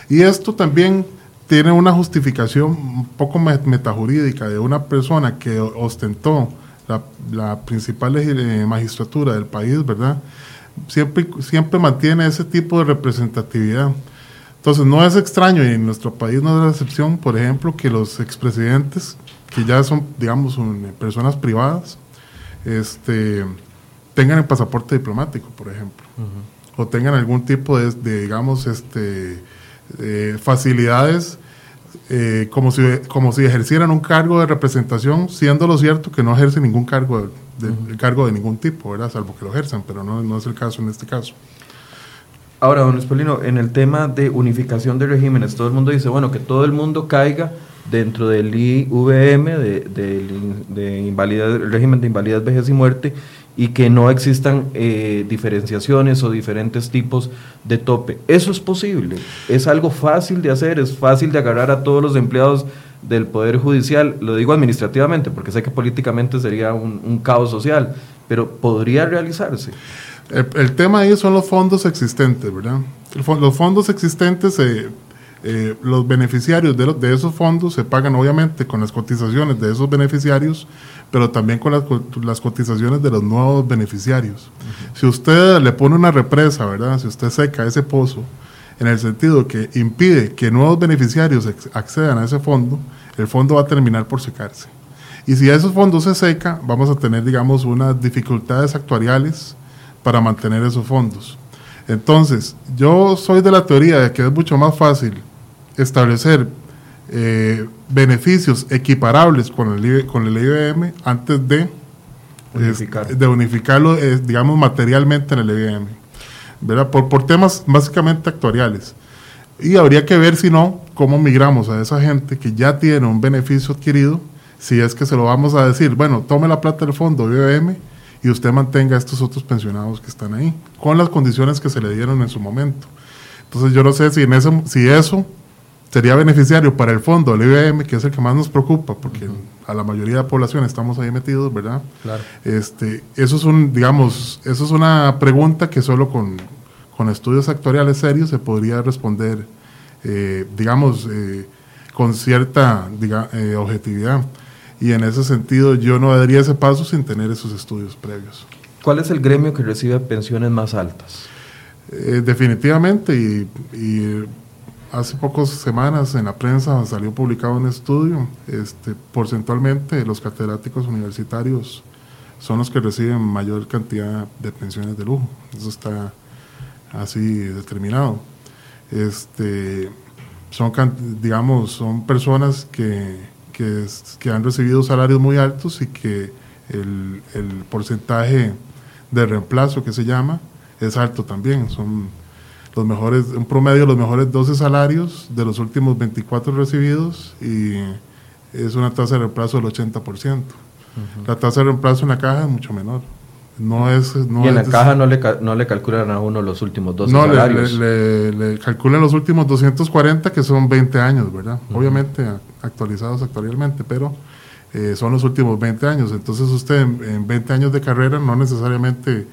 Y esto también tiene una justificación un poco metajurídica de una persona que ostentó la, la principal eh, magistratura del país, ¿verdad? Siempre, siempre mantiene ese tipo de representatividad. Entonces, no es extraño, y en nuestro país no es la excepción, por ejemplo, que los expresidentes, que ya son, digamos, personas privadas, este, tengan el pasaporte diplomático, por ejemplo, o tengan algún tipo de, digamos, este, facilidades eh, como, si, como si ejercieran un cargo de representación, siendo lo cierto que no ejercen ningún cargo de, cargo de ningún tipo, ¿verdad? salvo que lo ejerzan, pero no, no es el caso en este caso. Ahora, don Espolino, en el tema de unificación de regímenes, todo el mundo dice, bueno, que todo el mundo caiga dentro del IVM, de, régimen de invalidez, vejez y muerte, y que no existan eh, diferenciaciones o diferentes tipos de tope. ¿Eso es posible? ¿Es algo fácil de hacer? ¿Es fácil de agarrar a todos los empleados del Poder Judicial? Lo digo administrativamente, porque sé que políticamente sería un caos social, pero ¿podría realizarse? El, tema ahí son los fondos existentes, ¿verdad? los fondos existentes, eh, eh, los beneficiarios de, de, esos fondos se pagan obviamente con las cotizaciones de esos beneficiarios, pero también con las, cotizaciones de los nuevos beneficiarios. Si usted le pone una represa, ¿verdad? Si usted seca ese pozo, en el sentido que impide que nuevos beneficiarios accedan a ese fondo, el fondo va a terminar por secarse. Y si esos fondos se seca, vamos a tener, digamos, unas dificultades actuariales para mantener esos fondos. Entonces, yo soy de la teoría de que es mucho más fácil establecer eh, beneficios equiparables con el, con el IBM antes de, de unificarlo, eh, digamos, materialmente en el IBM, ¿verdad? Por, por temas básicamente actuariales. Y habría que ver, si no, cómo migramos a esa gente que ya tiene un beneficio adquirido, si es que se lo vamos a decir, bueno, tome la plata del fondo IBM y usted mantenga a estos otros pensionados que están ahí, con las condiciones que se le dieron en su momento. Entonces yo no sé si, en ese, si eso sería beneficiario para el fondo del IBM, que es el que más nos preocupa, porque a la mayoría de la población estamos ahí metidos, ¿verdad? Claro. Este, eso es un, digamos, eso es una pregunta que solo con, con estudios actuariales serios se podría responder, eh, digamos, eh, con cierta eh, objetividad y en ese sentido yo no daría ese paso sin tener esos estudios previos. ¿Cuál es el gremio que recibe pensiones más altas? Eh, definitivamente, y, hace pocas semanas en la prensa salió publicado un estudio, este, porcentualmente los catedráticos universitarios son los que reciben mayor cantidad de pensiones de lujo, eso está así determinado. Este, son, digamos, son personas que que, han recibido salarios muy altos y que el, porcentaje de reemplazo que se llama es alto también. Son los mejores, un promedio de los mejores 12 salarios de los últimos 24 recibidos y es una tasa de reemplazo del 80%. La tasa de reemplazo en la caja es mucho menor. No es, y en la caja no le, no le calculan a uno los últimos 12 salarios. No, le, le, calculan los últimos 240 que son 20 años, ¿verdad? Obviamente actualizados actualmente, pero eh, son los últimos 20 años. Entonces usted en, 20 años de carrera no necesariamente...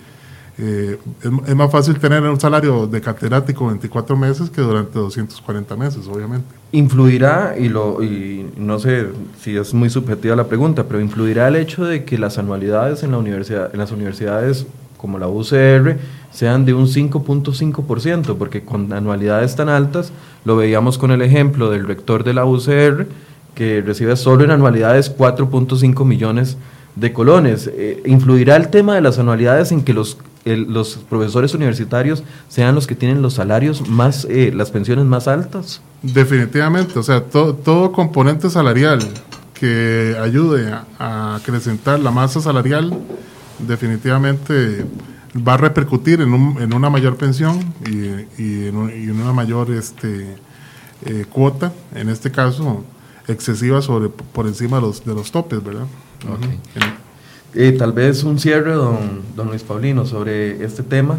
Eh, es, más fácil tener un salario de catedrático 24 meses que durante 240 meses, obviamente. ¿Influirá, y, lo, y no sé si es muy subjetiva la pregunta, pero influirá el hecho de que las anualidades en, la universidad, en las universidades como la UCR sean de un 5.5%, porque con anualidades tan altas, lo veíamos con el ejemplo del rector de la UCR, que recibe solo en anualidades 4.5 millones de colones. Eh, ¿Influirá el tema de las anualidades en que los, los profesores universitarios sean los que tienen los salarios más, eh, las pensiones más altas? Definitivamente, o sea, todo componente salarial que ayude a acrecentar la masa salarial definitivamente va a repercutir en, un, en una mayor pensión y, y, en, una mayor este, eh, cuota, en este caso excesiva sobre por encima de los, de los topes, ¿verdad? Eh, tal vez un cierre, don, don Luis Paulino, sobre este tema.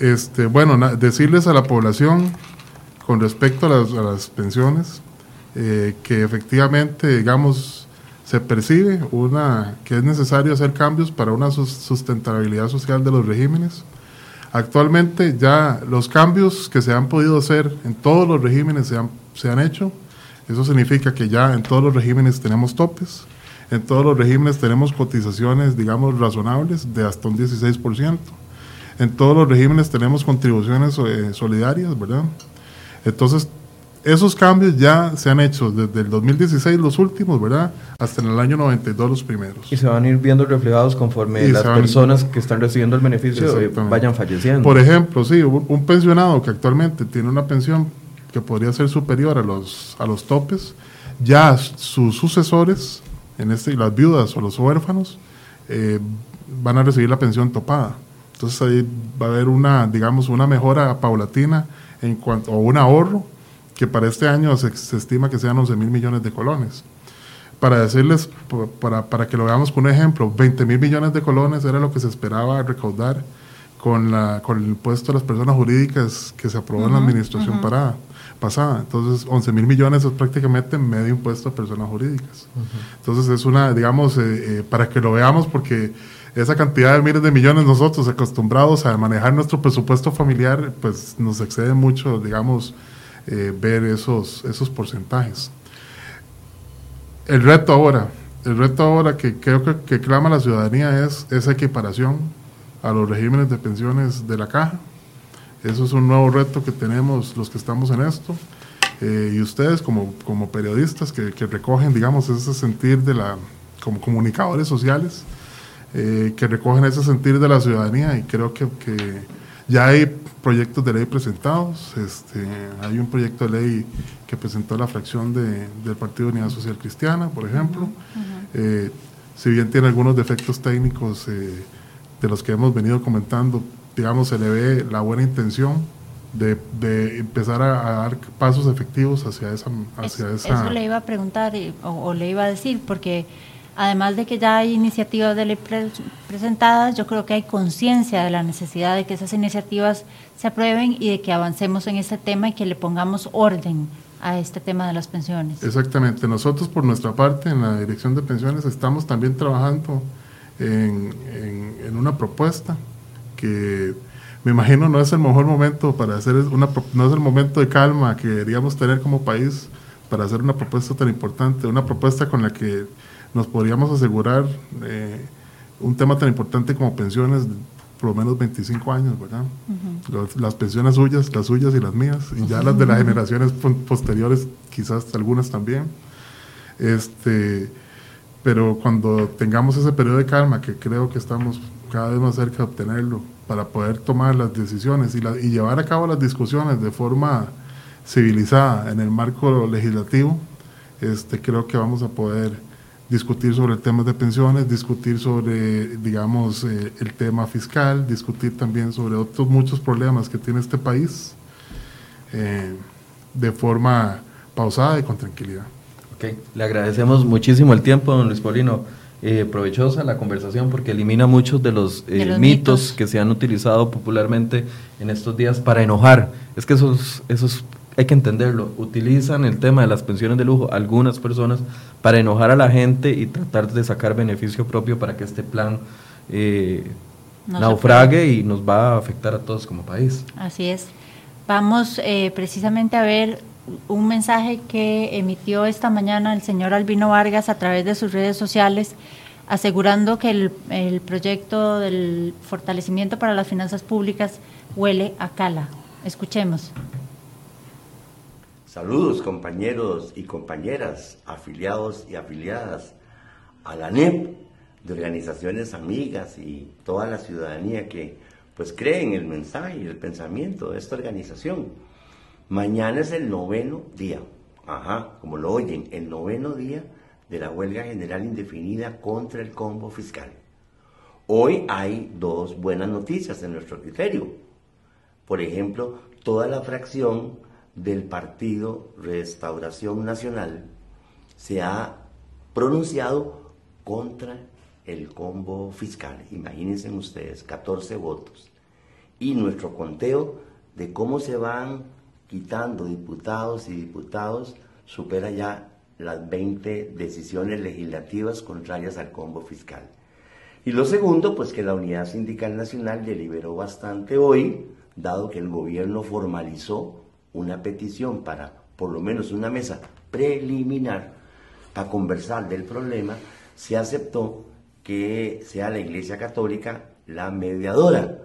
Este, bueno, decirles a la población con respecto a las, a las pensiones eh, que efectivamente, digamos, se percibe una, que es necesario hacer cambios para una sustentabilidad social de los regímenes. Actualmente ya los cambios que se han podido hacer en todos los regímenes se han, se han hecho. Eso significa que ya en todos los regímenes tenemos topes, en todos los regímenes tenemos cotizaciones, digamos, razonables de hasta un 16%. En todos los regímenes tenemos contribuciones eh, solidarias, ¿verdad? Entonces, esos cambios ya se han hecho desde el 2016 los últimos, ¿verdad? Hasta en el año 92 los primeros. Y se van a ir viendo reflejados conforme las personas que están recibiendo el beneficio eh, vayan falleciendo. Por ejemplo, sí, un, pensionado que actualmente tiene una pensión que podría ser superior a los, a los topes, ya sus sucesores, en este, las viudas o los huérfanos, eh, van a recibir la pensión topada. Entonces ahí va a haber una, digamos, una mejora paulatina en cuanto, o un ahorro que para este año se, estima que sean 11 mil millones de colones. Para decirles, para, para que lo veamos con un ejemplo, 20 mil millones de colones era lo que se esperaba recaudar con, la, con el impuesto a las personas jurídicas que se aprobó en la administración parada, pasada. Entonces, 11 mil millones es prácticamente medio impuesto a personas jurídicas. Entonces, es una, digamos, eh, eh, para que lo veamos, porque esa cantidad de miles de millones nosotros acostumbrados a manejar nuestro presupuesto familiar, pues nos excede mucho, digamos, eh, ver esos, esos porcentajes. El reto ahora, el reto ahora que creo que, clama la ciudadanía es esa equiparación a los regímenes de pensiones de la caja, Eso es un nuevo reto que tenemos los que estamos en esto. Eh, y ustedes como, como periodistas que, que, recogen, digamos, ese sentir de la, como comunicadores sociales, eh, que recogen ese sentir de la ciudadanía y creo que, que, ya hay proyectos de ley presentados, este, hay un proyecto de ley que presentó la fracción de, del Partido Unidad Social Cristiana, por ejemplo, eh, si bien tiene algunos defectos técnicos de los que hemos venido comentando, digamos, se le ve la buena intención, de, empezar a, dar pasos efectivos hacia esa... Hacia eso, eso le iba a preguntar o, le iba a decir, porque además de que ya hay iniciativas de ley presentadas, yo creo que hay conciencia de la necesidad de que esas iniciativas se aprueben y de que avancemos en este tema y que le pongamos orden a este tema de las pensiones. Exactamente. Nosotros por nuestra parte en la Dirección de Pensiones estamos también trabajando en, en una propuesta que me imagino no es el mejor momento para hacer una, no es el momento de calma que deberíamos tener como país para hacer una propuesta tan importante, una propuesta con la que nos podríamos asegurar eh, un tema tan importante como pensiones por lo menos 25 años, ¿verdad? las pensiones suyas, las suyas y las mías, y ya las de las generaciones posteriores, quizás algunas también. Este, pero cuando tengamos ese periodo de calma, que creo que estamos cada vez más cerca de obtenerlo, para poder tomar las decisiones y, y llevar a cabo las discusiones de forma civilizada en el marco legislativo, este, creo que vamos a poder discutir sobre el tema de pensiones, discutir sobre, digamos, eh, el tema fiscal, discutir también sobre otros muchos problemas que tiene este país eh, de forma pausada y con tranquilidad. Ok, le agradecemos muchísimo el tiempo, don Luis Paulino. Eh, provechosa la conversación porque elimina muchos de los, eh, mitos, que se han utilizado popularmente en estos días para enojar. Es que esos, esos hay que entenderlo. Utilizan el tema de las pensiones de lujo algunas personas para enojar a la gente y tratar de sacar beneficio propio para que este plan eh, naufrague y nos va a afectar a todos como país. Así es. Vamos precisamente a ver un mensaje que emitió esta mañana el señor Albino Vargas a través de sus redes sociales, asegurando que el, proyecto del fortalecimiento para las finanzas públicas huele a cala. Escuchemos. Saludos compañeros y compañeras, afiliados y afiliadas a la NEP, de organizaciones amigas y toda la ciudadanía que pues cree en el mensaje y el pensamiento de esta organización. Mañana es el noveno día, ajá, como lo oyen, el noveno día de la huelga general indefinida contra el combo fiscal. Hoy hay dos buenas noticias en nuestro criterio. Por ejemplo, toda la fracción del Partido Restauración Nacional se ha pronunciado contra el combo fiscal. Imagínense ustedes, 14 votos. Y nuestro conteo de cómo se van quitando diputados y diputados, supera ya las 20 decisiones legislativas contrarias al combo fiscal. Y lo segundo, pues que la Unidad Sindical Nacional deliberó bastante hoy, dado que el gobierno formalizó una petición para por lo menos una mesa preliminar para conversar del problema, se aceptó que sea la Iglesia Católica la mediadora,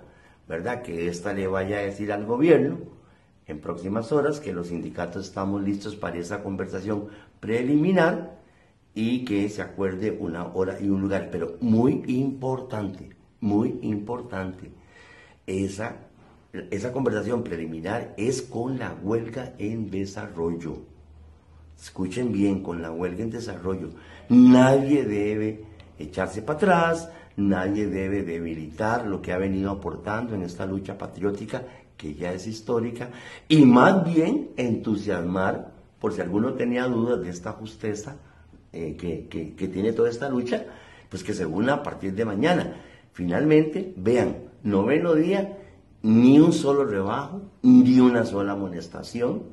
¿verdad? Que ésta le vaya a decir al gobierno en próximas horas, que los sindicatos estamos listos para esa conversación preliminar y que se acuerde una hora y un lugar. Pero muy importante, muy importante, esa, esa conversación preliminar es con la huelga en desarrollo. Escuchen bien, con la huelga en desarrollo. Nadie debe echarse para atrás, nadie debe debilitar lo que ha venido aportando en esta lucha patriótica que ya es histórica, y más bien entusiasmar, por si alguno tenía dudas de esta justeza eh, que, tiene toda esta lucha, pues que se una a partir de mañana. Finalmente, vean, noveno día, ni un solo rebajo, ni una sola amonestación,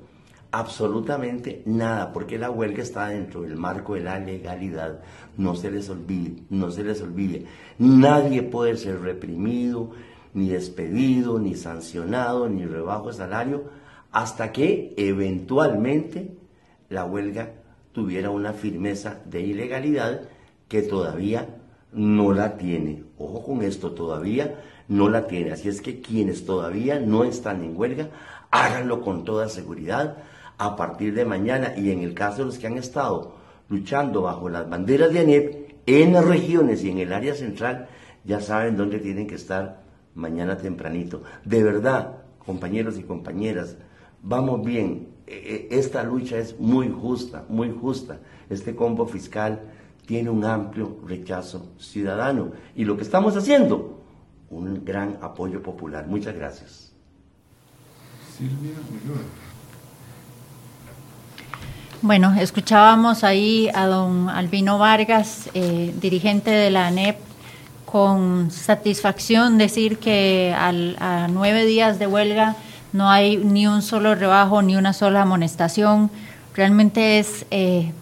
absolutamente nada, porque la huelga está dentro del marco de la legalidad. No se les olvide, no se les olvide. Nadie puede ser reprimido, ni despedido, ni sancionado, ni rebajo de salario, hasta que eventualmente la huelga tuviera una firmeza de ilegalidad que todavía no la tiene. Ojo con esto, todavía no la tiene. Así es que quienes todavía no están en huelga, háganlo con toda seguridad a partir de mañana y en el caso de los que han estado luchando bajo las banderas de ANEP en las regiones y en el área central, ya saben dónde tienen que estar mañana tempranito. De verdad, compañeros y compañeras, vamos bien. E, e, esta lucha es muy justa, muy justa. Este combo fiscal tiene un amplio rechazo ciudadano y lo que estamos haciendo, un gran apoyo popular. Muchas gracias. Bueno, escuchábamos ahí a don Albino Vargas, eh, dirigente de la ANEP, con satisfacción decir que a nueve días de huelga no hay ni un solo rebajo, ni una sola amonestación. Realmente es eh,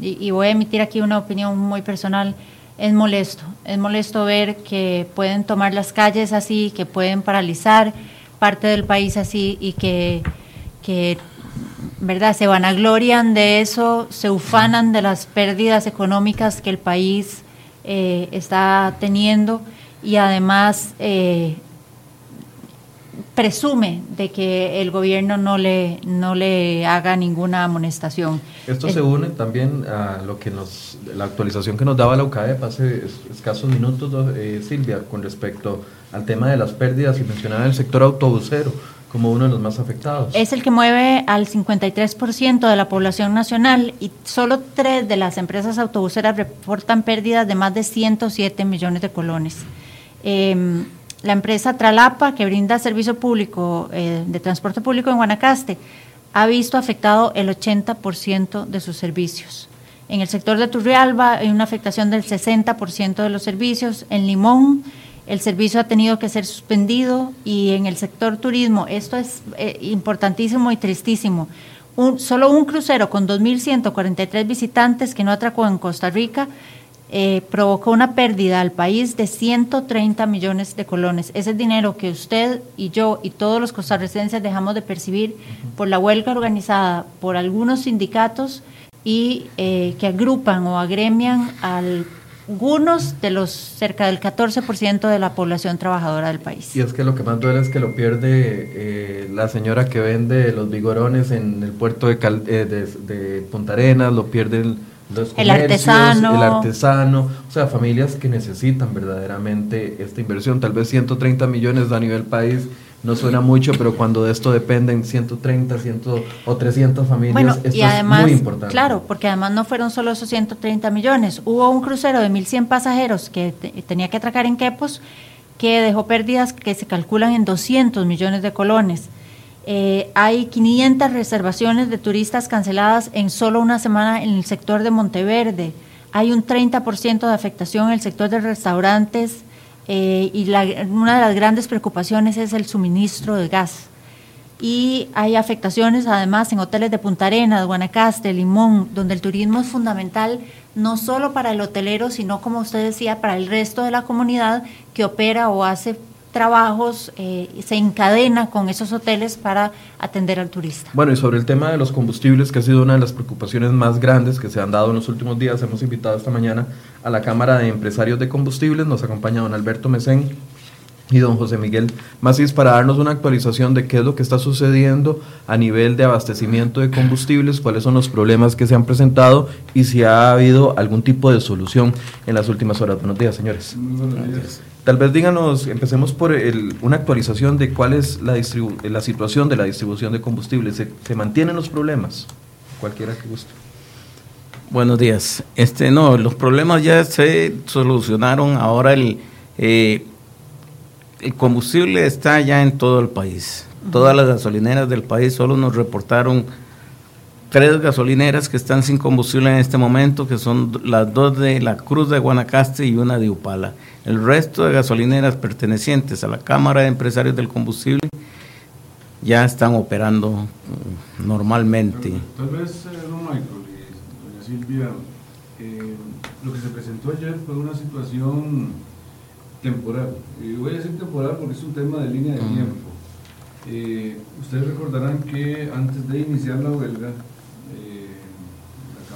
y, voy a emitir aquí una opinión muy personal, es molesto, es molesto ver que pueden tomar las calles así, que pueden paralizar parte del país así y que, que ¿verdad? Se vanaglorian de eso, se ufanan de las pérdidas económicas que el país eh, está teniendo y además eh, presume de que el gobierno no le, no le haga ninguna amonestación. Esto se une también a lo que nos, la actualización que nos daba la UCAEP hace escasos minutos, eh, Silvia, con respecto al tema de las pérdidas y mencionaba el sector autobusero como uno de los más afectados. Es el que mueve al 53% de la población nacional y solo tres de las empresas autobuseras reportan pérdidas de más de 107 millones de colones. Eh, la empresa Tralapa, que brinda servicio público eh, de transporte público en Guanacaste, ha visto afectado el 80% de sus servicios. En el sector de Turrialba hay una afectación del 60% de los servicios. En Limón el servicio ha tenido que ser suspendido y en el sector turismo, esto es eh, importantísimo y tristísimo. Un, solo un crucero con 2.143 visitantes que no atracó en Costa Rica eh, provocó una pérdida al país de 130 millones de colones. Ese es dinero que usted y yo y todos los costarricenses dejamos de percibir por la huelga organizada por algunos sindicatos y eh, que agrupan o agremian a algunos de los cerca del 14% de la población trabajadora del país. Y es que lo que más duele es que lo pierde eh, la señora que vende los vigorones en el puerto de, de, de Punta Arenas, lo pierde el el artesano. El artesano, o sea, familias que necesitan verdaderamente esta inversión. Tal vez 130 millones a nivel país no suena mucho, pero cuando de esto dependen 130, 100 o 300 familias, esto es muy importante. Claro, porque además no fueron solo esos 130 millones. Hubo un crucero de 1.100 pasajeros que tenía que atracar en Quepos que dejó pérdidas que se calculan en 200 millones de colones. Eh, hay 500 reservaciones de turistas canceladas en solo una semana en el sector de Monteverde. Hay un 30% de afectación en el sector de restaurantes eh, y una de las grandes preocupaciones es el suministro de gas. Y hay afectaciones además en hoteles de Punta Arenas, Guanacaste, Limón, donde el turismo es fundamental no solo para el hotelero, sino como usted decía, para el resto de la comunidad que opera o hace trabajos eh, se encadena con esos hoteles para atender al turista. Bueno, y sobre el tema de los combustibles, que ha sido una de las preocupaciones más grandes que se han dado en los últimos días, hemos invitado esta mañana a la Cámara de Empresarios de Combustibles, nos acompaña don Alberto Mesén y don José Miguel Macís para darnos una actualización de qué es lo que está sucediendo a nivel de abastecimiento de combustibles, cuáles son los problemas que se han presentado y si ha habido algún tipo de solución en las últimas horas. Buenos días, señores. Buenos días. Tal vez díganos, empecemos por una actualización de cuál es la, la situación de la distribución de combustibles. ¿Se, mantienen los problemas? Cualquiera que guste. Buenos días. Este, no, los problemas ya se solucionaron. Ahora el, eh, el combustible está ya en todo el país. Todas las gasolineras del país solo nos reportaron tres gasolineras que están sin combustible en este momento, que son las dos de la Cruz de Guanacaste y una de Upala. El resto de gasolineras pertenecientes a la Cámara de Empresarios del Combustible ya están operando mm, normalmente. Tal vez, eh, don Michael y doña Silvia, eh, lo que se presentó ayer fue una situación temporal. Y voy a decir temporal porque es un tema de línea de tiempo. Eh, ustedes recordarán que antes de iniciar la huelga,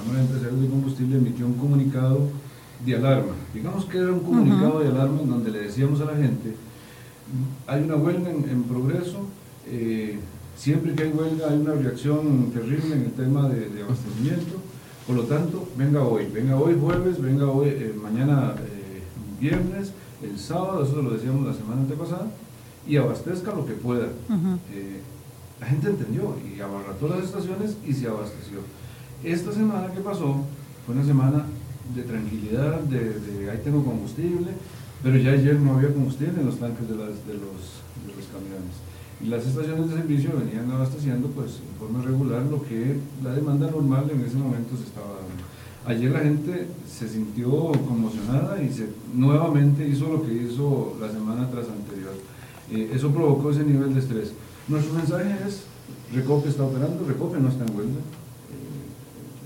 Cámara de Empresarios de Combustible emitió un comunicado de alarma. Digamos que era un comunicado de alarma en donde le decíamos a la gente hay una huelga en, progreso, eh, siempre que hay huelga hay una reacción terrible en el tema de, abastecimiento, por lo tanto, venga hoy, venga hoy jueves, venga hoy, eh, mañana viernes, el sábado, eso lo decíamos la semana antepasada, y abastezca lo que pueda. la gente entendió y abarrató las estaciones y se abasteció. Esta semana que pasó fue una semana de tranquilidad, de, ahí tengo combustible, pero ya ayer no había combustible en los tanques de, los, de los camiones. Y las estaciones de servicio venían abasteciendo pues en forma regular lo que la demanda normal en ese momento se estaba dando. Ayer la gente se sintió conmocionada y se, nuevamente hizo lo que hizo la semana tras anterior. Eh, eso provocó ese nivel de estrés. Nuestro mensaje es, Recope está operando, Recope no está en huelga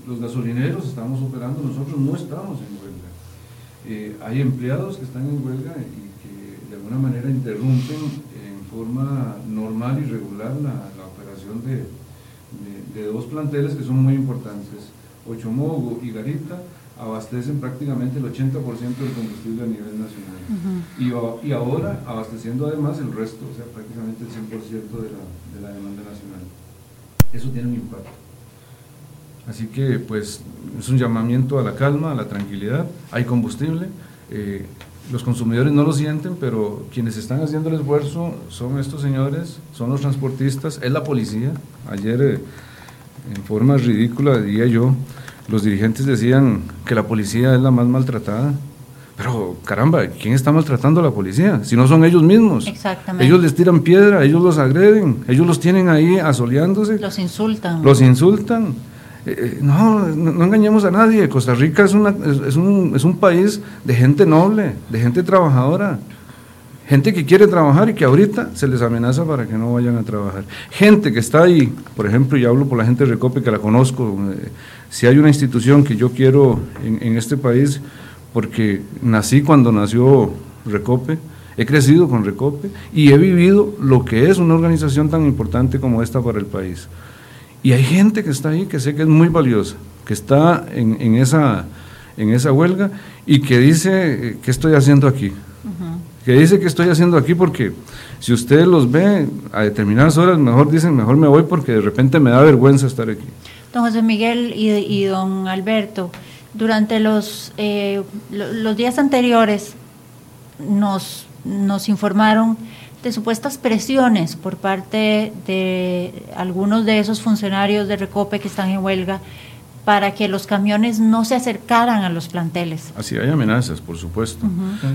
los gasolineros estamos operando, nosotros no estamos en huelga. Eh, hay empleados que están en huelga y que de alguna manera interrumpen en forma normal y regular la, operación de, dos planteles que son muy importantes. Ochomogo y Garita abastecen prácticamente el 80% del combustible a nivel nacional. y, ahora abasteciendo además el resto, o sea, prácticamente el 100% de la, de la demanda nacional. Eso tiene un impacto. Así que pues es un llamamiento a la calma, a la tranquilidad, hay combustible, eh, los consumidores no lo sienten, pero quienes están haciendo el esfuerzo son estos señores, son los transportistas, es la policía. Ayer, eh, en forma ridícula, diría yo, los dirigentes decían que la policía es la más maltratada. Pero caramba, ¿quién está maltratando a la policía? Si no son ellos mismos. Exactamente. Ellos les tiran piedra, ellos los agreden, ellos los tienen ahí asoleándose. Los insultan. Los insultan. Eh, eh, no, no, engañemos a nadie. Costa Rica es, una, es, un, es un país de gente noble, de gente trabajadora. Gente que quiere trabajar y que ahorita se les amenaza para que no vayan a trabajar. Gente que está ahí, por ejemplo, y hablo por la gente de Recope que la conozco, eh, si hay una institución que yo quiero en, en, este país, porque nací cuando nació Recope, he crecido con Recope y he vivido lo que es una organización tan importante como esta para el país. Y hay gente que está ahí que sé que es muy valiosa, que está en, esa, en esa huelga y que dice, eh, ¿qué estoy haciendo aquí? Que dice que estoy haciendo aquí porque si ustedes los ven a determinadas horas, mejor dicen, mejor me voy porque de repente me da vergüenza estar aquí. Don José Miguel y, don Alberto, durante los, eh, los días anteriores nos, nos informaron de supuestas presiones por parte de algunos de esos funcionarios de Recope que están en huelga para que los camiones no se acercaran a los planteles. Así hay amenazas, por supuesto.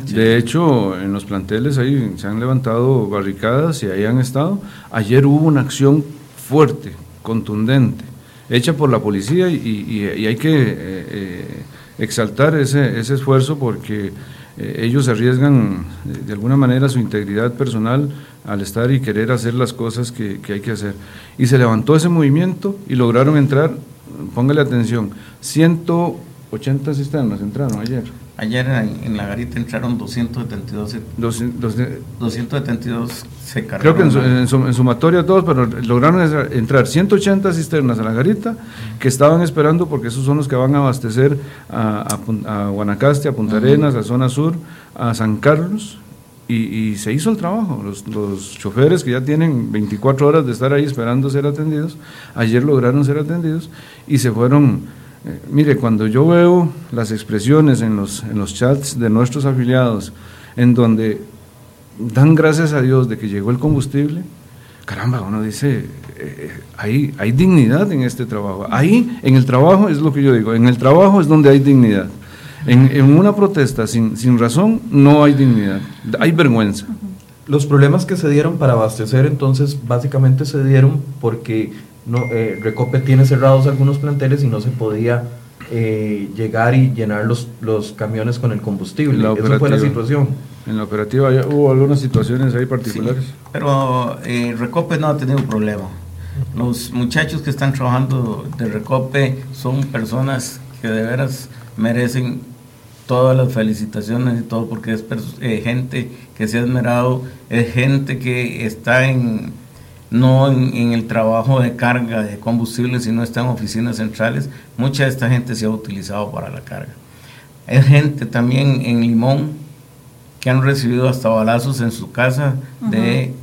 De hecho, en los planteles ahí se han levantado barricadas y ahí han estado. Ayer hubo una acción fuerte, contundente, hecha por la policía y, hay que eh, eh, exaltar ese, ese esfuerzo porque eh, ellos arriesgan eh, de alguna manera su integridad personal al estar y querer hacer las cosas que, que hay que hacer. Y se levantó ese movimiento y lograron entrar, póngale atención, 180 cisternas entraron ayer. Ayer en, la garita entraron 272. 272 se cargaron. Creo que en, sumatoria todos, pero lograron entrar 180 cisternas a la garita que estaban esperando porque esos son los que van a abastecer a, a, Guanacaste, a Punta Arenas, a zona sur, a San Carlos. Y, se hizo el trabajo. Los, los choferes que ya tienen 24 horas de estar ahí esperando ser atendidos, ayer lograron ser atendidos y se fueron eh, mire, cuando yo veo las expresiones en los, en los chats de nuestros afiliados, en donde dan gracias a Dios de que llegó el combustible, caramba, uno dice, eh, hay, hay dignidad en este trabajo. Ahí, en el trabajo, es lo que yo digo, en el trabajo es donde hay dignidad. En, en una protesta sin, sin razón no hay dignidad, hay vergüenza. Los problemas que se dieron para abastecer entonces básicamente se dieron porque no, eh, Recope tiene cerrados algunos planteles y no se podía eh, llegar y llenar los, los camiones con el combustible. Esa fue la situación. En la operativa hubo algunas situaciones ahí particulares. pero eh, Recope no ha tenido problema. Los muchachos que están trabajando de Recope son personas que de veras merecen todas las felicitaciones y todo porque es gente que se ha esmerado, es gente que está en no en, el trabajo de carga de combustible, sino está en oficinas centrales. Mucha de esta gente se ha utilizado para la carga. Hay gente también en Limón que han recibido hasta balazos en su casa, de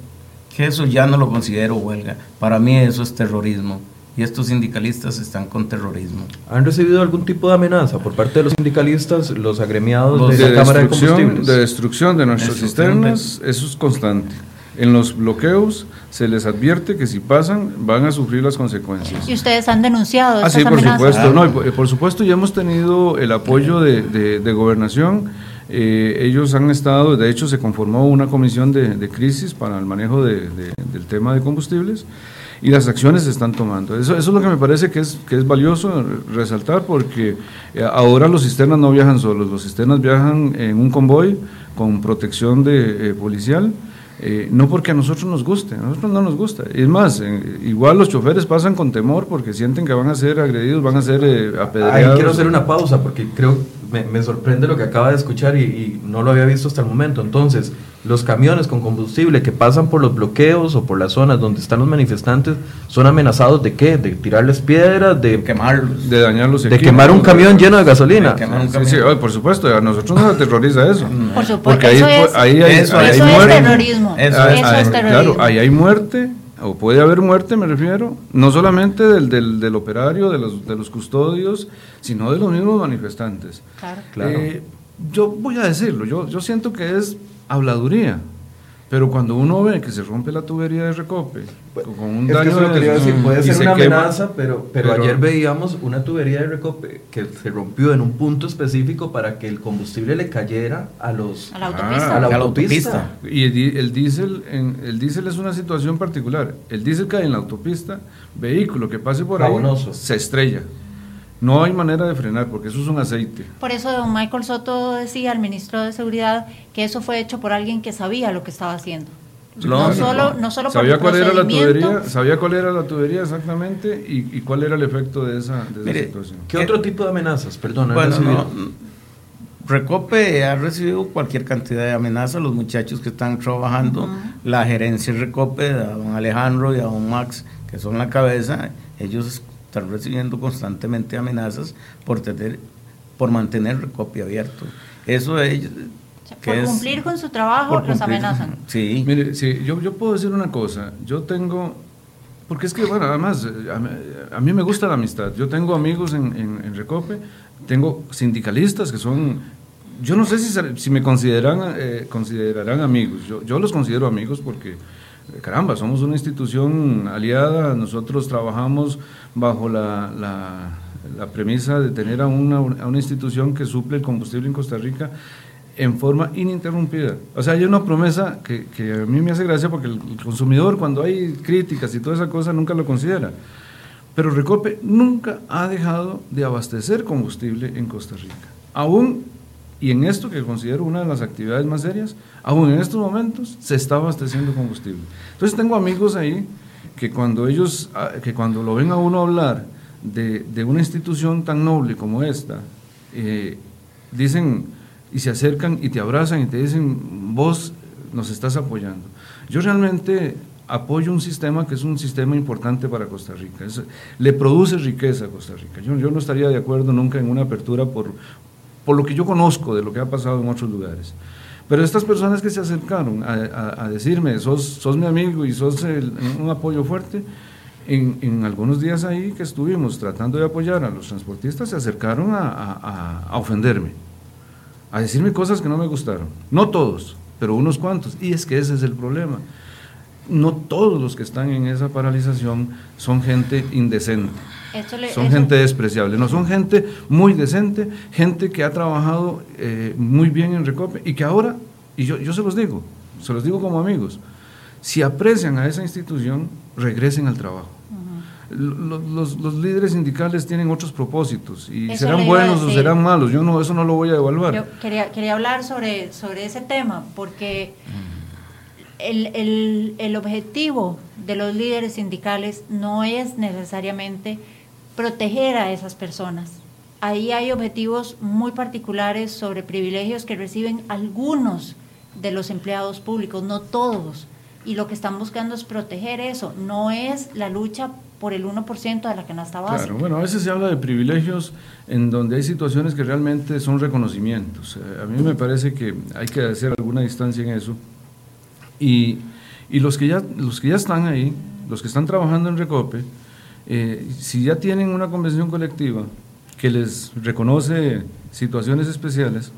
que eso ya no lo considero huelga. Para mí eso es terrorismo y estos sindicalistas están con terrorismo. ¿Han recibido algún tipo de amenaza por parte de los sindicalistas, los agremiados de, la Cámara de Combustibles? De destrucción de nuestras cisternas, eso es constante. En los bloqueos se les advierte que si pasan van a sufrir las consecuencias. ¿Y ustedes han denunciado ah, sí, por supuesto. No, por, supuesto ya hemos tenido el apoyo de, de, gobernación. Eh, ellos han estado, de hecho se conformó una comisión de, de crisis para el manejo del tema de combustibles y las acciones se están tomando. Eso, eso es lo que me parece que es, que es valioso resaltar porque eh, ahora los cisternas no viajan solos, los cisternas viajan en un convoy con protección de, eh, policial. Eh, no porque a nosotros nos guste, a nosotros no nos gusta. Es más, igual los choferes pasan con temor porque sienten que van a ser agredidos, van a ser apedreados. Ahí quiero hacer una pausa porque creo, me, me sorprende lo que acaba de escuchar y, y, no lo había visto hasta el momento. Entonces, los camiones con combustible que pasan por los bloqueos o por las zonas donde están los manifestantes son amenazados de qué? De tirarles piedras, de, quemarlos, de dañarlos, de quemar un camión lleno de gasolina. Sí, sí, por supuesto, a nosotros nos aterroriza eso. Por supuesto, porque ahí, ahí, hay, eso, es terrorismo. Eso, es terrorismo. Claro, ahí hay muerte, o puede haber muerte, me refiero, no solamente del, del, del operario, de los, de los custodios, sino de los mismos manifestantes. Claro. claro. Eh, yo voy a decirlo, yo, yo siento que es habladuría. Pero cuando uno ve que se rompe la tubería de recope con un daño puede ser una amenaza, pero, pero, ayer veíamos una tubería de recope que se rompió en un punto específico para que el combustible le cayera a los a la autopista. a la autopista. Y el, el diésel el diésel es una situación particular. El diésel cae en la autopista, vehículo que pase por ahí se estrella. No hay manera de frenar porque eso es un aceite. Por eso don Michael Soto decía al ministro de Seguridad que eso fue hecho por alguien que sabía lo que estaba haciendo. no, solo, no solo sabía cuál era la tubería, sabía cuál era la tubería exactamente y, cuál era el efecto de esa, situación. ¿Qué otro tipo de amenazas? Perdón, Recope ha recibido cualquier cantidad de amenazas. Los muchachos que están trabajando, la gerencia de Recope, a don Alejandro y a don Max, que son la cabeza, ellos están recibiendo constantemente amenazas por tener por mantener Recope abierto. Eso es... por cumplir con su trabajo los amenazan. Sí. Mire, sí, yo, yo puedo decir una cosa. Yo tengo... Porque es que, bueno, además, a, mí me gusta la amistad. Yo tengo amigos en, en, Recope, tengo sindicalistas que son yo no sé si, si me consideran, eh, considerarán amigos. Yo, yo, los considero amigos porque, caramba, somos una institución aliada, nosotros trabajamos bajo la, la, premisa de tener a una, una, institución que suple el combustible en Costa Rica en forma ininterrumpida. O sea, hay una promesa que, que a mí me hace gracia porque el, consumidor cuando hay críticas y toda esa cosa nunca lo considera. Pero Recope nunca ha dejado de abastecer combustible en Costa Rica. Aún, y en esto que considero una de las actividades más serias, aún en estos momentos se está abasteciendo combustible. Entonces tengo amigos ahí que cuando ellos, ah, que cuando lo ven a uno hablar de, de una institución tan noble como esta, eh, dicen y se acercan y te abrazan y te dicen, vos nos estás apoyando. Yo realmente apoyo un sistema que es un sistema importante para Costa Rica, le produce riqueza a Costa Rica. Yo, yo no estaría de acuerdo nunca en una apertura por, por lo que yo conozco de lo que ha pasado en otros lugares. Pero estas personas que se acercaron a, decirme, sos, sos, mi amigo y sos un apoyo fuerte, en, en, algunos días ahí que estuvimos tratando de apoyar a los transportistas, se acercaron a, a, ofenderme, a decirme cosas que no me gustaron. No todos, pero unos cuantos. Y es que ese es el problema. No todos los que están en esa paralización son gente indecente son gente despreciable, no son gente muy decente, gente que ha trabajado eh, muy bien en Recope y que ahora, y yo, yo se los digo, se los digo como amigos, si aprecian a esa institución, regresen al trabajo. los, los, líderes sindicales tienen otros propósitos y serán buenos o serán malos, yo no, eso no lo voy a evaluar. Yo quería, quería hablar sobre, sobre ese tema porque el, el, el objetivo de los líderes sindicales no es necesariamente proteger a esas personas. Ahí hay objetivos muy particulares sobre privilegios que reciben algunos de los empleados públicos, no todos. y lo que están buscando es proteger eso, no es la lucha por el 1% de la canasta básica. Claro, bueno, a veces se habla de privilegios en donde hay situaciones que realmente son reconocimientos. Eh, a mí me parece que hay que hacer alguna distancia en eso. Y, y los, que ya, los que ya están ahí, los que están trabajando en Recope, eh, si ya tienen una convención colectiva que les reconoce situaciones especiales,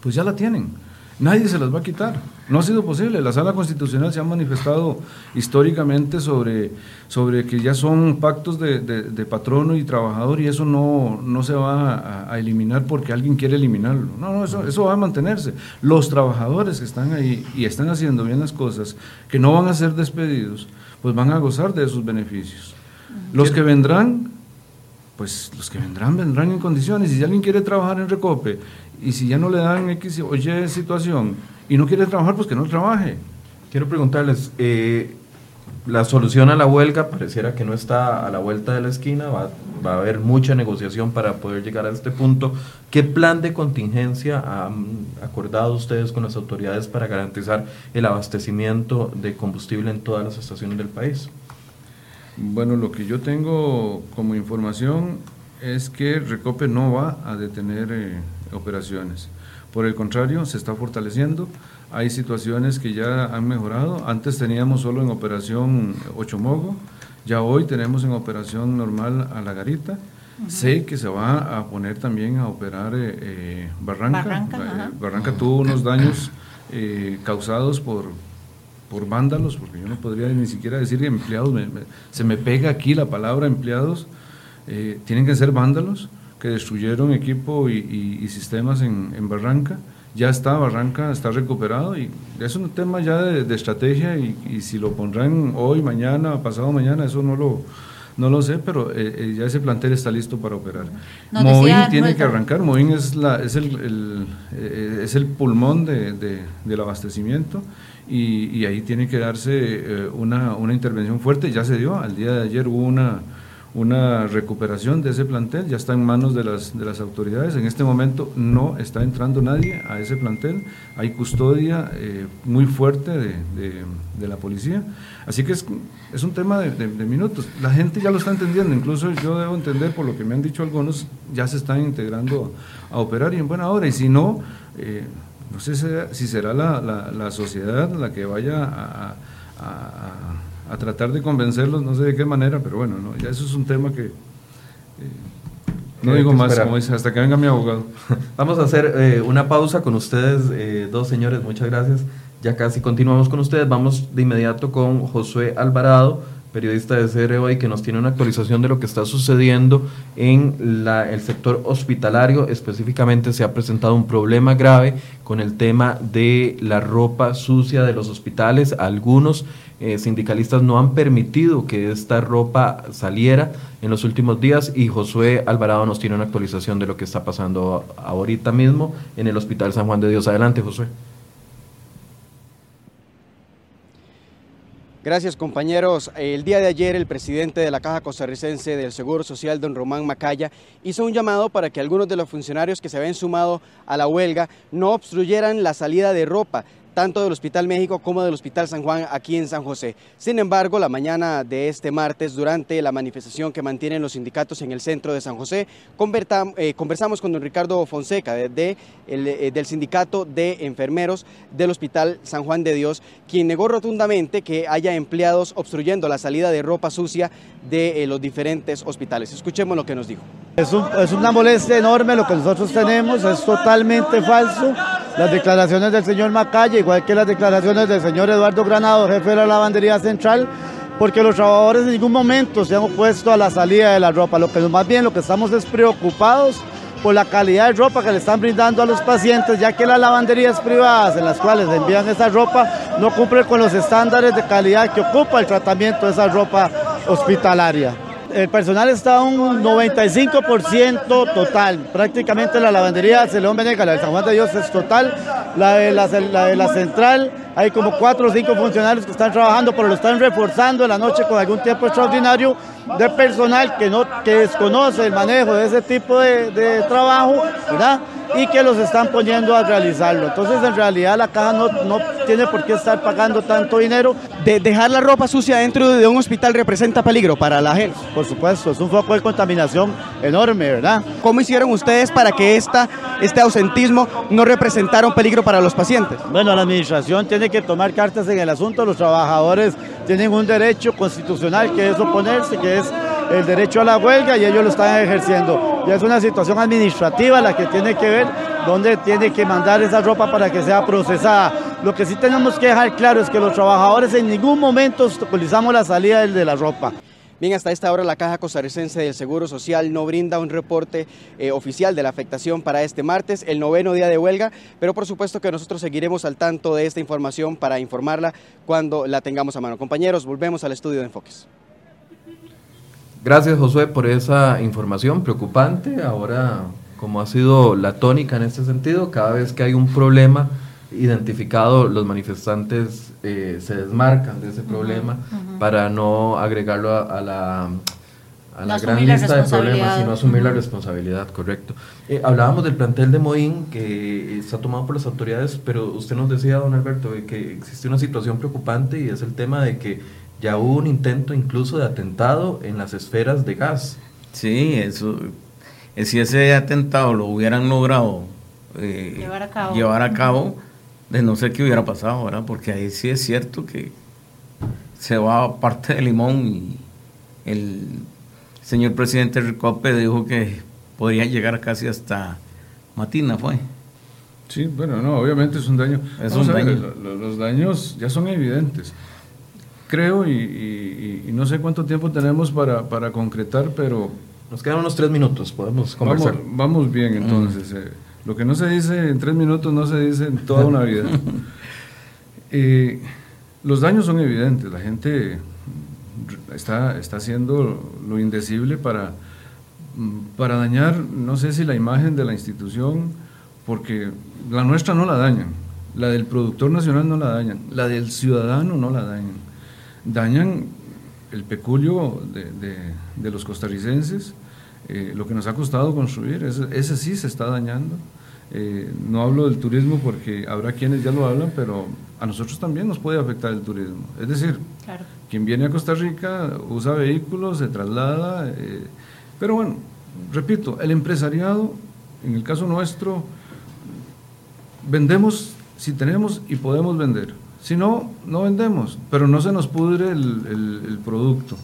pues ya la tienen. Nadie se las va a quitar. No ha sido posible. La sala constitucional se ha manifestado históricamente sobre, sobre que ya son pactos de, patrono y trabajador y eso no, no se va a, eliminar porque alguien quiere eliminarlo. No, no, eso, eso va a mantenerse. Los trabajadores que están ahí y están haciendo bien las cosas, que no van a ser despedidos, pues van a gozar de esos beneficios. Los que vendrán, pues los que vendrán, vendrán en condiciones. Y si alguien quiere trabajar en Recope y si ya no le dan X o Y situación y no quiere trabajar, pues que no trabaje. Quiero preguntarles, eh, la solución a la huelga pareciera que no está a la vuelta de la esquina, va, va, a haber mucha negociación para poder llegar a este punto. ¿Qué plan de contingencia han acordado ustedes con las autoridades para garantizar el abastecimiento de combustible en todas las estaciones del país? Bueno, lo que yo tengo como información es que Recope no va a detener eh, operaciones. Por el contrario, se está fortaleciendo. Hay situaciones que ya han mejorado. Antes teníamos solo en operación Ochomogo, ya hoy tenemos en operación normal a La Garita. Sé que se va a poner también a operar eh, eh, Barranca. Barranca, Barranca tuvo unos daños causados por por vándalos, porque yo no podría ni siquiera decir empleados, se me pega aquí la palabra empleados, eh, tienen que ser vándalos que destruyeron equipo y, sistemas en, Barranca. Ya está, Barranca está recuperado y es un tema ya de, estrategia y, si lo pondrán hoy, mañana, pasado mañana, eso no lo, no lo sé, pero eh, eh, ya ese plantel está listo para operar. Moín tiene que arrancar, Moín es, la, es, el, es el pulmón de, del abastecimiento y, ahí tiene que darse eh, una, una, intervención fuerte, ya se dio, al día de ayer hubo una, una recuperación de ese plantel, ya está en manos de las, de las autoridades, en este momento no está entrando nadie a ese plantel, hay custodia eh, muy fuerte de, de, la policía, así que es, es un tema de, minutos, la gente ya lo está entendiendo, incluso yo debo entender por lo que me han dicho algunos, ya se están integrando a, operar y en buena hora, y si no... Eh, no sé si será la, la, sociedad la que vaya a, a, tratar de convencerlos, no sé de qué manera, pero bueno, no, ya eso es un tema que... Eh, no digo más, como dice, hasta que venga mi abogado. (laughs) Vamos a hacer eh, una pausa con ustedes, eh, dos señores, muchas gracias. Ya casi continuamos con ustedes. Vamos de inmediato con Josué Alvarado, periodista de CR y que nos tiene una actualización de lo que está sucediendo en la, el sector hospitalario. Específicamente se ha presentado un problema grave con el tema de la ropa sucia de los hospitales. Algunos eh, sindicalistas no han permitido que esta ropa saliera en los últimos días y Josué Alvarado nos tiene una actualización de lo que está pasando ahorita mismo en el Hospital San Juan de Dios. Adelante, Josué. Gracias compañeros. El día de ayer el presidente de la Caja Costarricense del Seguro Social, don Román Macaya, hizo un llamado para que algunos de los funcionarios que se habían sumado a la huelga no obstruyeran la salida de ropa tanto del Hospital México como del Hospital San Juan aquí en San José. Sin embargo, la mañana de este martes, durante la manifestación que mantienen los sindicatos en el centro de San José, eh, conversamos con don Ricardo Fonseca de, eh, del sindicato de enfermeros del Hospital San Juan de Dios, quien negó rotundamente que haya empleados obstruyendo la salida de ropa sucia de eh, los diferentes hospitales. Escuchemos lo que nos dijo. Es, es una molestia enorme lo que nosotros tenemos, es totalmente falso. Las declaraciones del señor Macaya igual que las declaraciones del señor Eduardo Granado, jefe de la lavandería central, porque los trabajadores en ningún momento se han opuesto a la salida de la ropa. Lo que más bien lo que estamos es preocupados por la calidad de ropa que le están brindando a los pacientes, ya que las lavanderías privadas en las cuales envían esa ropa no cumplen con los estándares de calidad que ocupa el tratamiento de esa ropa hospitalaria el personal está un 95% total. Prácticamente la lavandería de León Venegas, la de San Juan de Dios es total. La de la, de la central, hay como cuatro o cinco funcionarios que están trabajando, pero lo están reforzando en la noche con algún tiempo extraordinario de personal que, no, que desconoce el manejo de ese tipo de, de trabajo, ¿verdad? Y que los están poniendo a realizarlo. Entonces, en realidad, la caja no, no tiene por qué estar pagando tanto dinero. De dejar la ropa sucia dentro de un hospital representa peligro para la gente. Por supuesto, es un foco de contaminación enorme, ¿verdad? ¿Cómo hicieron ustedes para que esta, este ausentismo no representara un peligro para los pacientes? Bueno, la administración tiene que tomar cartas en el asunto. Los trabajadores tienen un derecho constitucional que es oponerse, que es el derecho a la huelga y ellos lo están ejerciendo. Ya es una situación administrativa la que tiene que ver dónde tiene que mandar esa ropa para que sea procesada. Lo que sí tenemos que dejar claro es que los trabajadores en ningún momento obstaculizamos la salida de la ropa. Bien, hasta esta hora la Caja Costarricense del Seguro Social no brinda un reporte eh, oficial de la afectación para este martes, el noveno día de huelga, pero por supuesto que nosotros seguiremos al tanto de esta información para informarla cuando la tengamos a mano. Compañeros, volvemos al estudio de Enfoques. Gracias Josué por esa información preocupante. Ahora, como ha sido la tónica en este sentido, cada vez que hay un problema identificado, los manifestantes eh, se desmarcan de ese problema para no agregarlo a, la, a la gran lista de problemas, sino asumir la responsabilidad, correcto. Eh, hablábamos del plantel de Moín que está tomado por las autoridades, pero usted nos decía, don Alberto, que existe una situación preocupante y es el tema de que ya hubo un intento incluso de atentado en las esferas de gas. Sí, eso, eh, si ese atentado lo hubieran logrado eh, llevar, a cabo. de no sé qué hubiera pasado, ¿verdad? Porque ahí sí es cierto que se va parte de Limón y el señor presidente Ricope dijo que podría llegar casi hasta Matina, ¿fue? Sí, bueno, no, obviamente es un daño. Es un daño. los daños ya son evidentes creo, y, no sé cuánto tiempo tenemos para, para, concretar, pero... Nos quedan unos tres minutos, podemos conversar. Vamos, bien, entonces. Eh, lo que no se dice en tres minutos no se dice en toda una vida. (laughs) Eh, los daños son evidentes, la gente está, está haciendo lo indecible para, para dañar, no sé si la imagen de la institución, porque la nuestra no la dañan, la del productor nacional no la dañan, la del ciudadano no la dañan dañan el peculio de, los costarricenses, eh, lo que nos ha costado construir, ese, sí se está dañando. Eh, no hablo del turismo porque habrá quienes ya lo hablan, pero a nosotros también nos puede afectar el turismo. Es decir, quien viene a Costa Rica usa vehículos, se traslada, eh, pero bueno, repito, el empresariado, en el caso nuestro, vendemos si tenemos y podemos vender. Si no, no vendemos, pero no se nos pudre el, producto.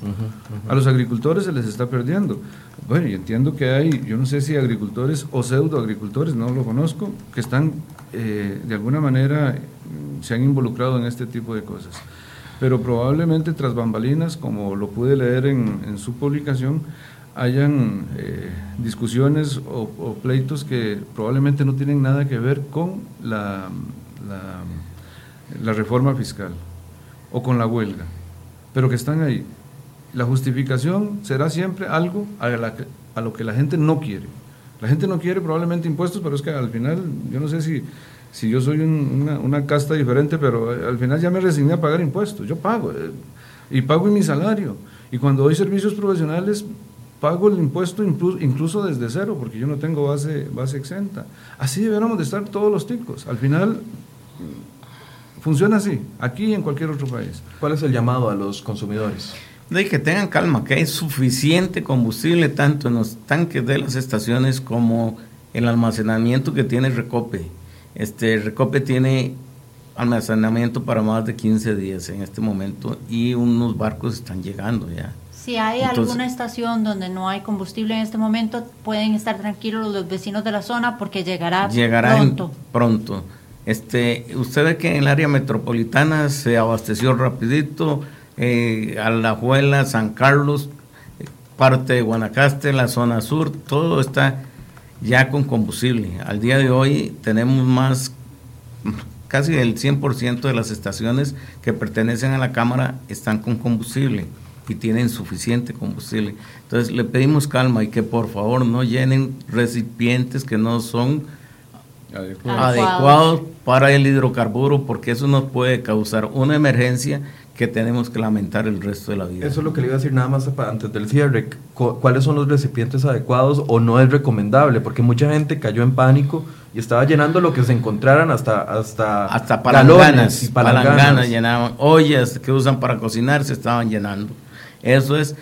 A los agricultores se les está perdiendo. Bueno, y entiendo que hay, yo no sé si agricultores o pseudo agricultores, no lo conozco, que están eh, de alguna manera mm, se han involucrado en este tipo de cosas. Pero probablemente tras bambalinas, como lo pude leer en, su publicación, hayan eh, discusiones o, pleitos que probablemente no tienen nada que ver con la la reforma fiscal o con la huelga, pero que están ahí. La justificación será siempre algo a, a lo que la gente no quiere. La gente no quiere probablemente impuestos, pero es que al final, yo no sé si, si yo soy una, una, casta diferente, pero eh, al final ya me resigné a pagar impuestos. Yo pago eh, y pago en mi salario. Y cuando doy servicios profesionales, pago el impuesto incluso, incluso desde cero, porque yo no tengo base, base exenta. Así deberíamos de estar todos los ticos. Al final, Funciona así, aquí y en cualquier otro país. ¿Cuál es el llamado a los consumidores? De que tengan calma, que hay suficiente combustible tanto en los tanques de las estaciones como el almacenamiento que tiene Recope. Este Recope tiene almacenamiento para más de 15 días en este momento y unos barcos están llegando ya. Si hay alguna estación donde no hay combustible en este momento, pueden estar tranquilos los vecinos de la zona porque llegará, llegará pronto. pronto. Este, usted ve que en el área metropolitana se abasteció rapidito, eh, Alajuela, San Carlos, parte de Guanacaste, la zona sur, todo está ya con combustible. Al día de hoy tenemos más, casi el 100% de las estaciones que pertenecen a la Cámara están con combustible y tienen suficiente combustible. Entonces le pedimos calma y que por favor no llenen recipientes que no son adecuados. para el hidrocarburo porque eso nos puede causar una emergencia que tenemos que lamentar el resto de la vida. Eso es lo que le iba a decir nada más antes del cierre. ¿Cuáles son los recipientes adecuados o no es recomendable? Porque mucha gente cayó en pánico y estaba llenando lo que se encontraran hasta hasta, hasta palanganas, y palanganas. llenaban ollas que usan para cocinar se estaban llenando. Eso es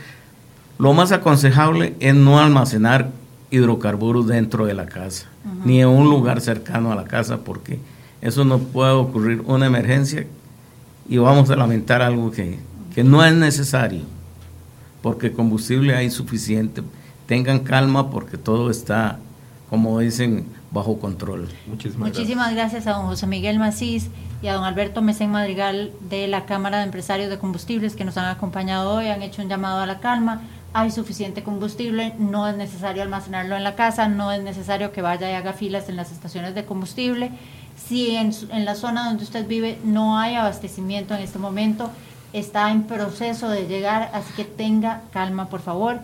lo más aconsejable es no almacenar hidrocarburos dentro de la casa, ni en un lugar cercano a la casa porque eso no puede ocurrir una emergencia y vamos a lamentar algo que, no es necesario, porque combustible hay suficiente. Tengan calma porque todo está, como dicen, bajo control. Muchísimas, gracias. a don José Miguel Macís y a don Alberto Mesén Madrigal de la Cámara de Empresarios de Combustibles que nos han acompañado hoy, han hecho un llamado a la calma. Hay suficiente combustible, no es necesario almacenarlo en la casa, no es necesario que vaya y haga filas en las estaciones de combustible si en, la zona donde usted vive no hay abastecimiento en este momento, está en proceso de llegar, así que tenga calma, por favor.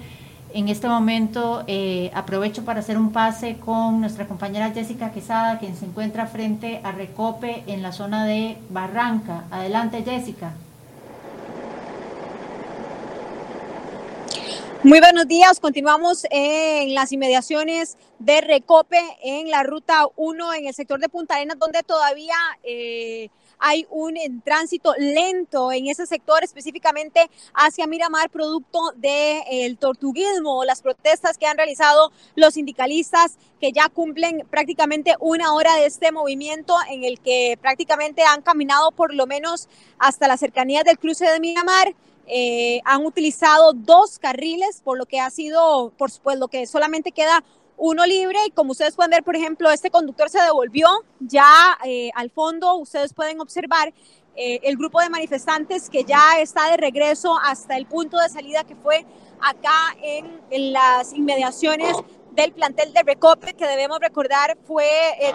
En este momento eh, aprovecho para hacer un pase con nuestra compañera Jessica Quesada, quien se encuentra frente a Recope en la zona de Barranca. Adelante, Jessica. Muy buenos días, continuamos en las inmediaciones de Recope en la ruta 1 en el sector de Punta Arenas, donde todavía eh, hay un tránsito lento en ese sector, específicamente hacia Miramar, producto del tortuguismo, las protestas que han realizado los sindicalistas que ya cumplen prácticamente una hora de este movimiento en el que prácticamente han caminado por lo menos hasta las cercanías del cruce de Miramar eh, han utilizado dos carriles, por lo que ha sido, por supuesto, lo que solamente queda uno libre. Y como ustedes pueden ver, por ejemplo, este conductor se devolvió ya eh, al fondo, ustedes pueden observar eh, el grupo de manifestantes que ya está de regreso hasta el punto de salida que fue acá en, en las inmediaciones del plantel de Recope, que debemos recordar fue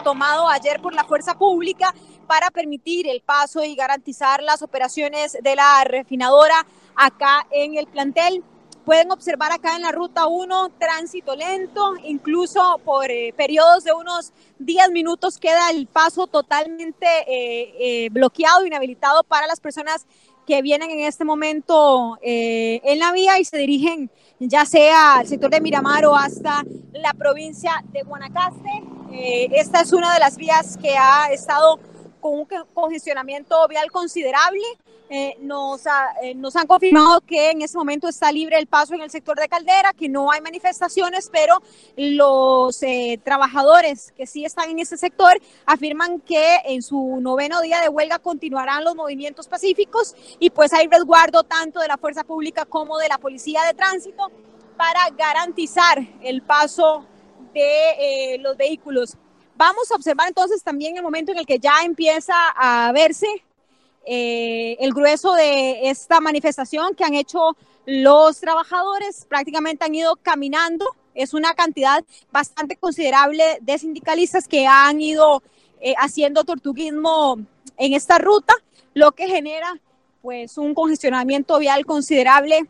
tomado ayer por la fuerza pública para permitir el paso y garantizar las operaciones de la refinadora acá en el plantel. Pueden observar acá en la ruta 1 tránsito lento, incluso por eh, periodos de unos 10 minutos queda el paso totalmente eh, eh, bloqueado, inhabilitado para las personas que vienen en este momento en la vía y se dirigen ya sea al sector de Miramar o hasta la provincia de Guanacaste. esta es una de las vías que ha estado con un congestionamiento vial considerable. Eh, nos, eh, nos han confirmado que en este momento está libre el paso en el sector de Caldera, que no hay manifestaciones, pero los eh, trabajadores que sí están en ese sector afirman que en su noveno día de huelga continuarán los movimientos pacíficos y pues hay resguardo tanto de la fuerza pública como de la policía de tránsito para garantizar el paso de los vehículos. Vamos a observar entonces también el momento en el que ya empieza a verse eh, el grueso de esta manifestación que han hecho los trabajadores. Prácticamente han ido caminando. Es una cantidad bastante considerable de sindicalistas que han ido eh, haciendo tortuguismo en esta ruta, lo que genera pues un congestionamiento vial considerable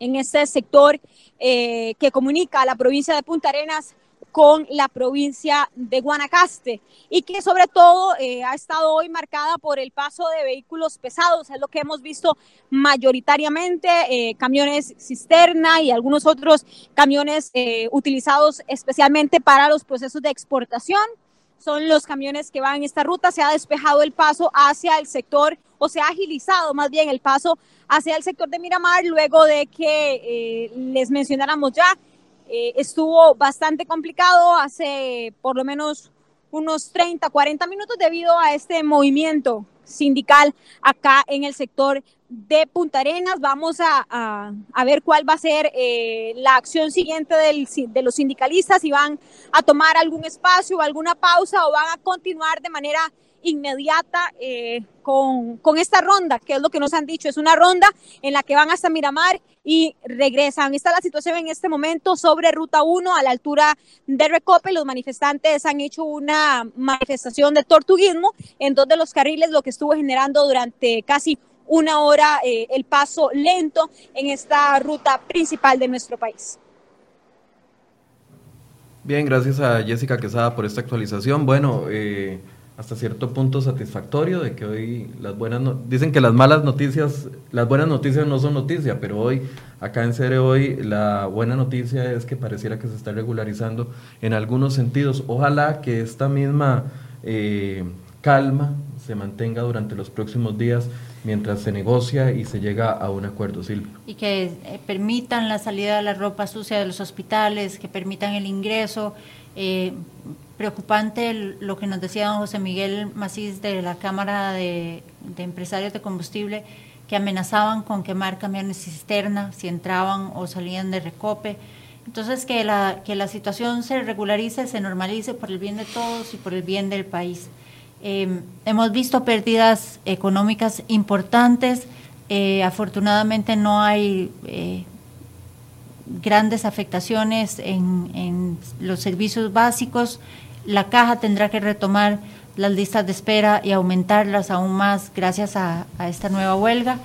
en este sector eh, que comunica a la provincia de Punta Arenas con la provincia de Guanacaste y que sobre todo eh, ha estado hoy marcada por el paso de vehículos pesados, es lo que hemos visto mayoritariamente, eh, camiones cisterna y algunos otros camiones eh, utilizados especialmente para los procesos de exportación. Son los camiones que van en esta ruta, se ha despejado el paso hacia el sector o se ha agilizado más bien el paso hacia el sector de Miramar luego de que les mencionáramos ya eh, estuvo bastante complicado hace por lo menos unos 30, 40 minutos debido a este movimiento sindical acá en el sector de Punta Arenas. Vamos a, ver cuál va a ser eh, la acción siguiente de los sindicalistas, si van a tomar algún espacio alguna pausa o van a continuar de manera inmediata eh, con, esta ronda, que es lo que nos han dicho. Es una ronda en la que van hasta Miramar y regresan. Esta es la situación en este momento sobre Ruta 1 a la altura de Recope. Los manifestantes han hecho una manifestación de tortuguismo en dos de los carriles, lo que estuvo generando durante casi una hora eh, el paso lento en esta ruta principal de nuestro país. Bien, gracias a Jessica Quesada por esta actualización. Bueno, eh, hasta cierto punto satisfactorio de que hoy las buenas dicen que las malas noticias, las buenas noticias no son noticia, pero hoy acá en Cere hoy la buena noticia es que pareciera que se está regularizando en algunos sentidos. Ojalá que esta misma eh, calma se mantenga durante los próximos días mientras se negocia y se llega a un acuerdo, Silvia. Y que eh, permitan la salida de la ropa sucia de los hospitales, que permitan el ingreso. Eh, preocupante lo que nos decía José Miguel Macís de la Cámara de, Empresarios de Combustible, que amenazaban con quemar camiones cisterna si entraban o salían de recope. Entonces, que la, que la situación se regularice, se normalice por el bien de todos y por el bien del país. Em, hemos visto pérdidas económicas importantes. Eh, afortunadamente no hay eh, grandes afectaciones en, en, los servicios básicos. La caja tendrá que retomar las listas de espera y aumentarlas aún más gracias a, esta nueva huelga.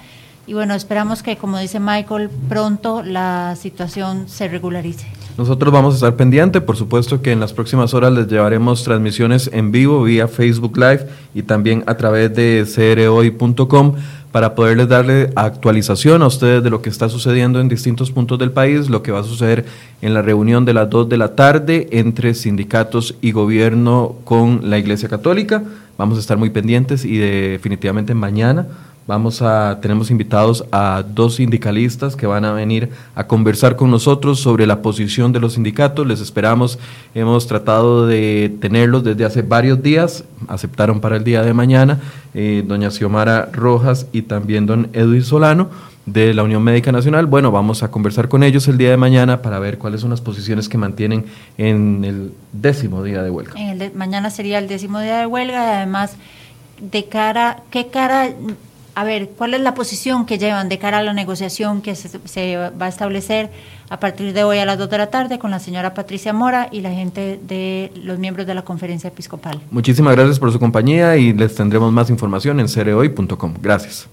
Y bueno, esperamos que, como dice Michael, pronto la situación se regularice. Nosotros vamos a estar pendientes, por supuesto que en las próximas horas les llevaremos transmisiones en vivo vía Facebook Live y también a través de crhoy.com para poderles darle actualización a ustedes de lo que está sucediendo en distintos puntos del país, lo que va a suceder en la reunión de las 2 de la tarde entre sindicatos y gobierno con la Iglesia Católica. Vamos a estar muy pendientes y definitivamente mañana Vamos a, tenemos invitados a dos sindicalistas que van a venir a conversar con nosotros sobre la posición de los sindicatos. Les esperamos. Hemos tratado de tenerlos desde hace varios días. Aceptaron para el día de mañana eh, doña Xiomara Rojas y también don Edwin Solano de la Unión Médica Nacional. Bueno, vamos a conversar con ellos el día de mañana para ver cuáles son las posiciones que mantienen en el décimo día de huelga. mañana sería el décimo día de huelga y además de cara, ¿qué cara a ver, ¿cuál es la posición que llevan de cara a la negociación que se, va a establecer a partir de hoy a las 2 de la tarde con la señora Patricia Mora y la gente de los miembros de la conferencia episcopal? Muchísimas gracias por su compañía y les tendremos más información en cereoy.com. Gracias.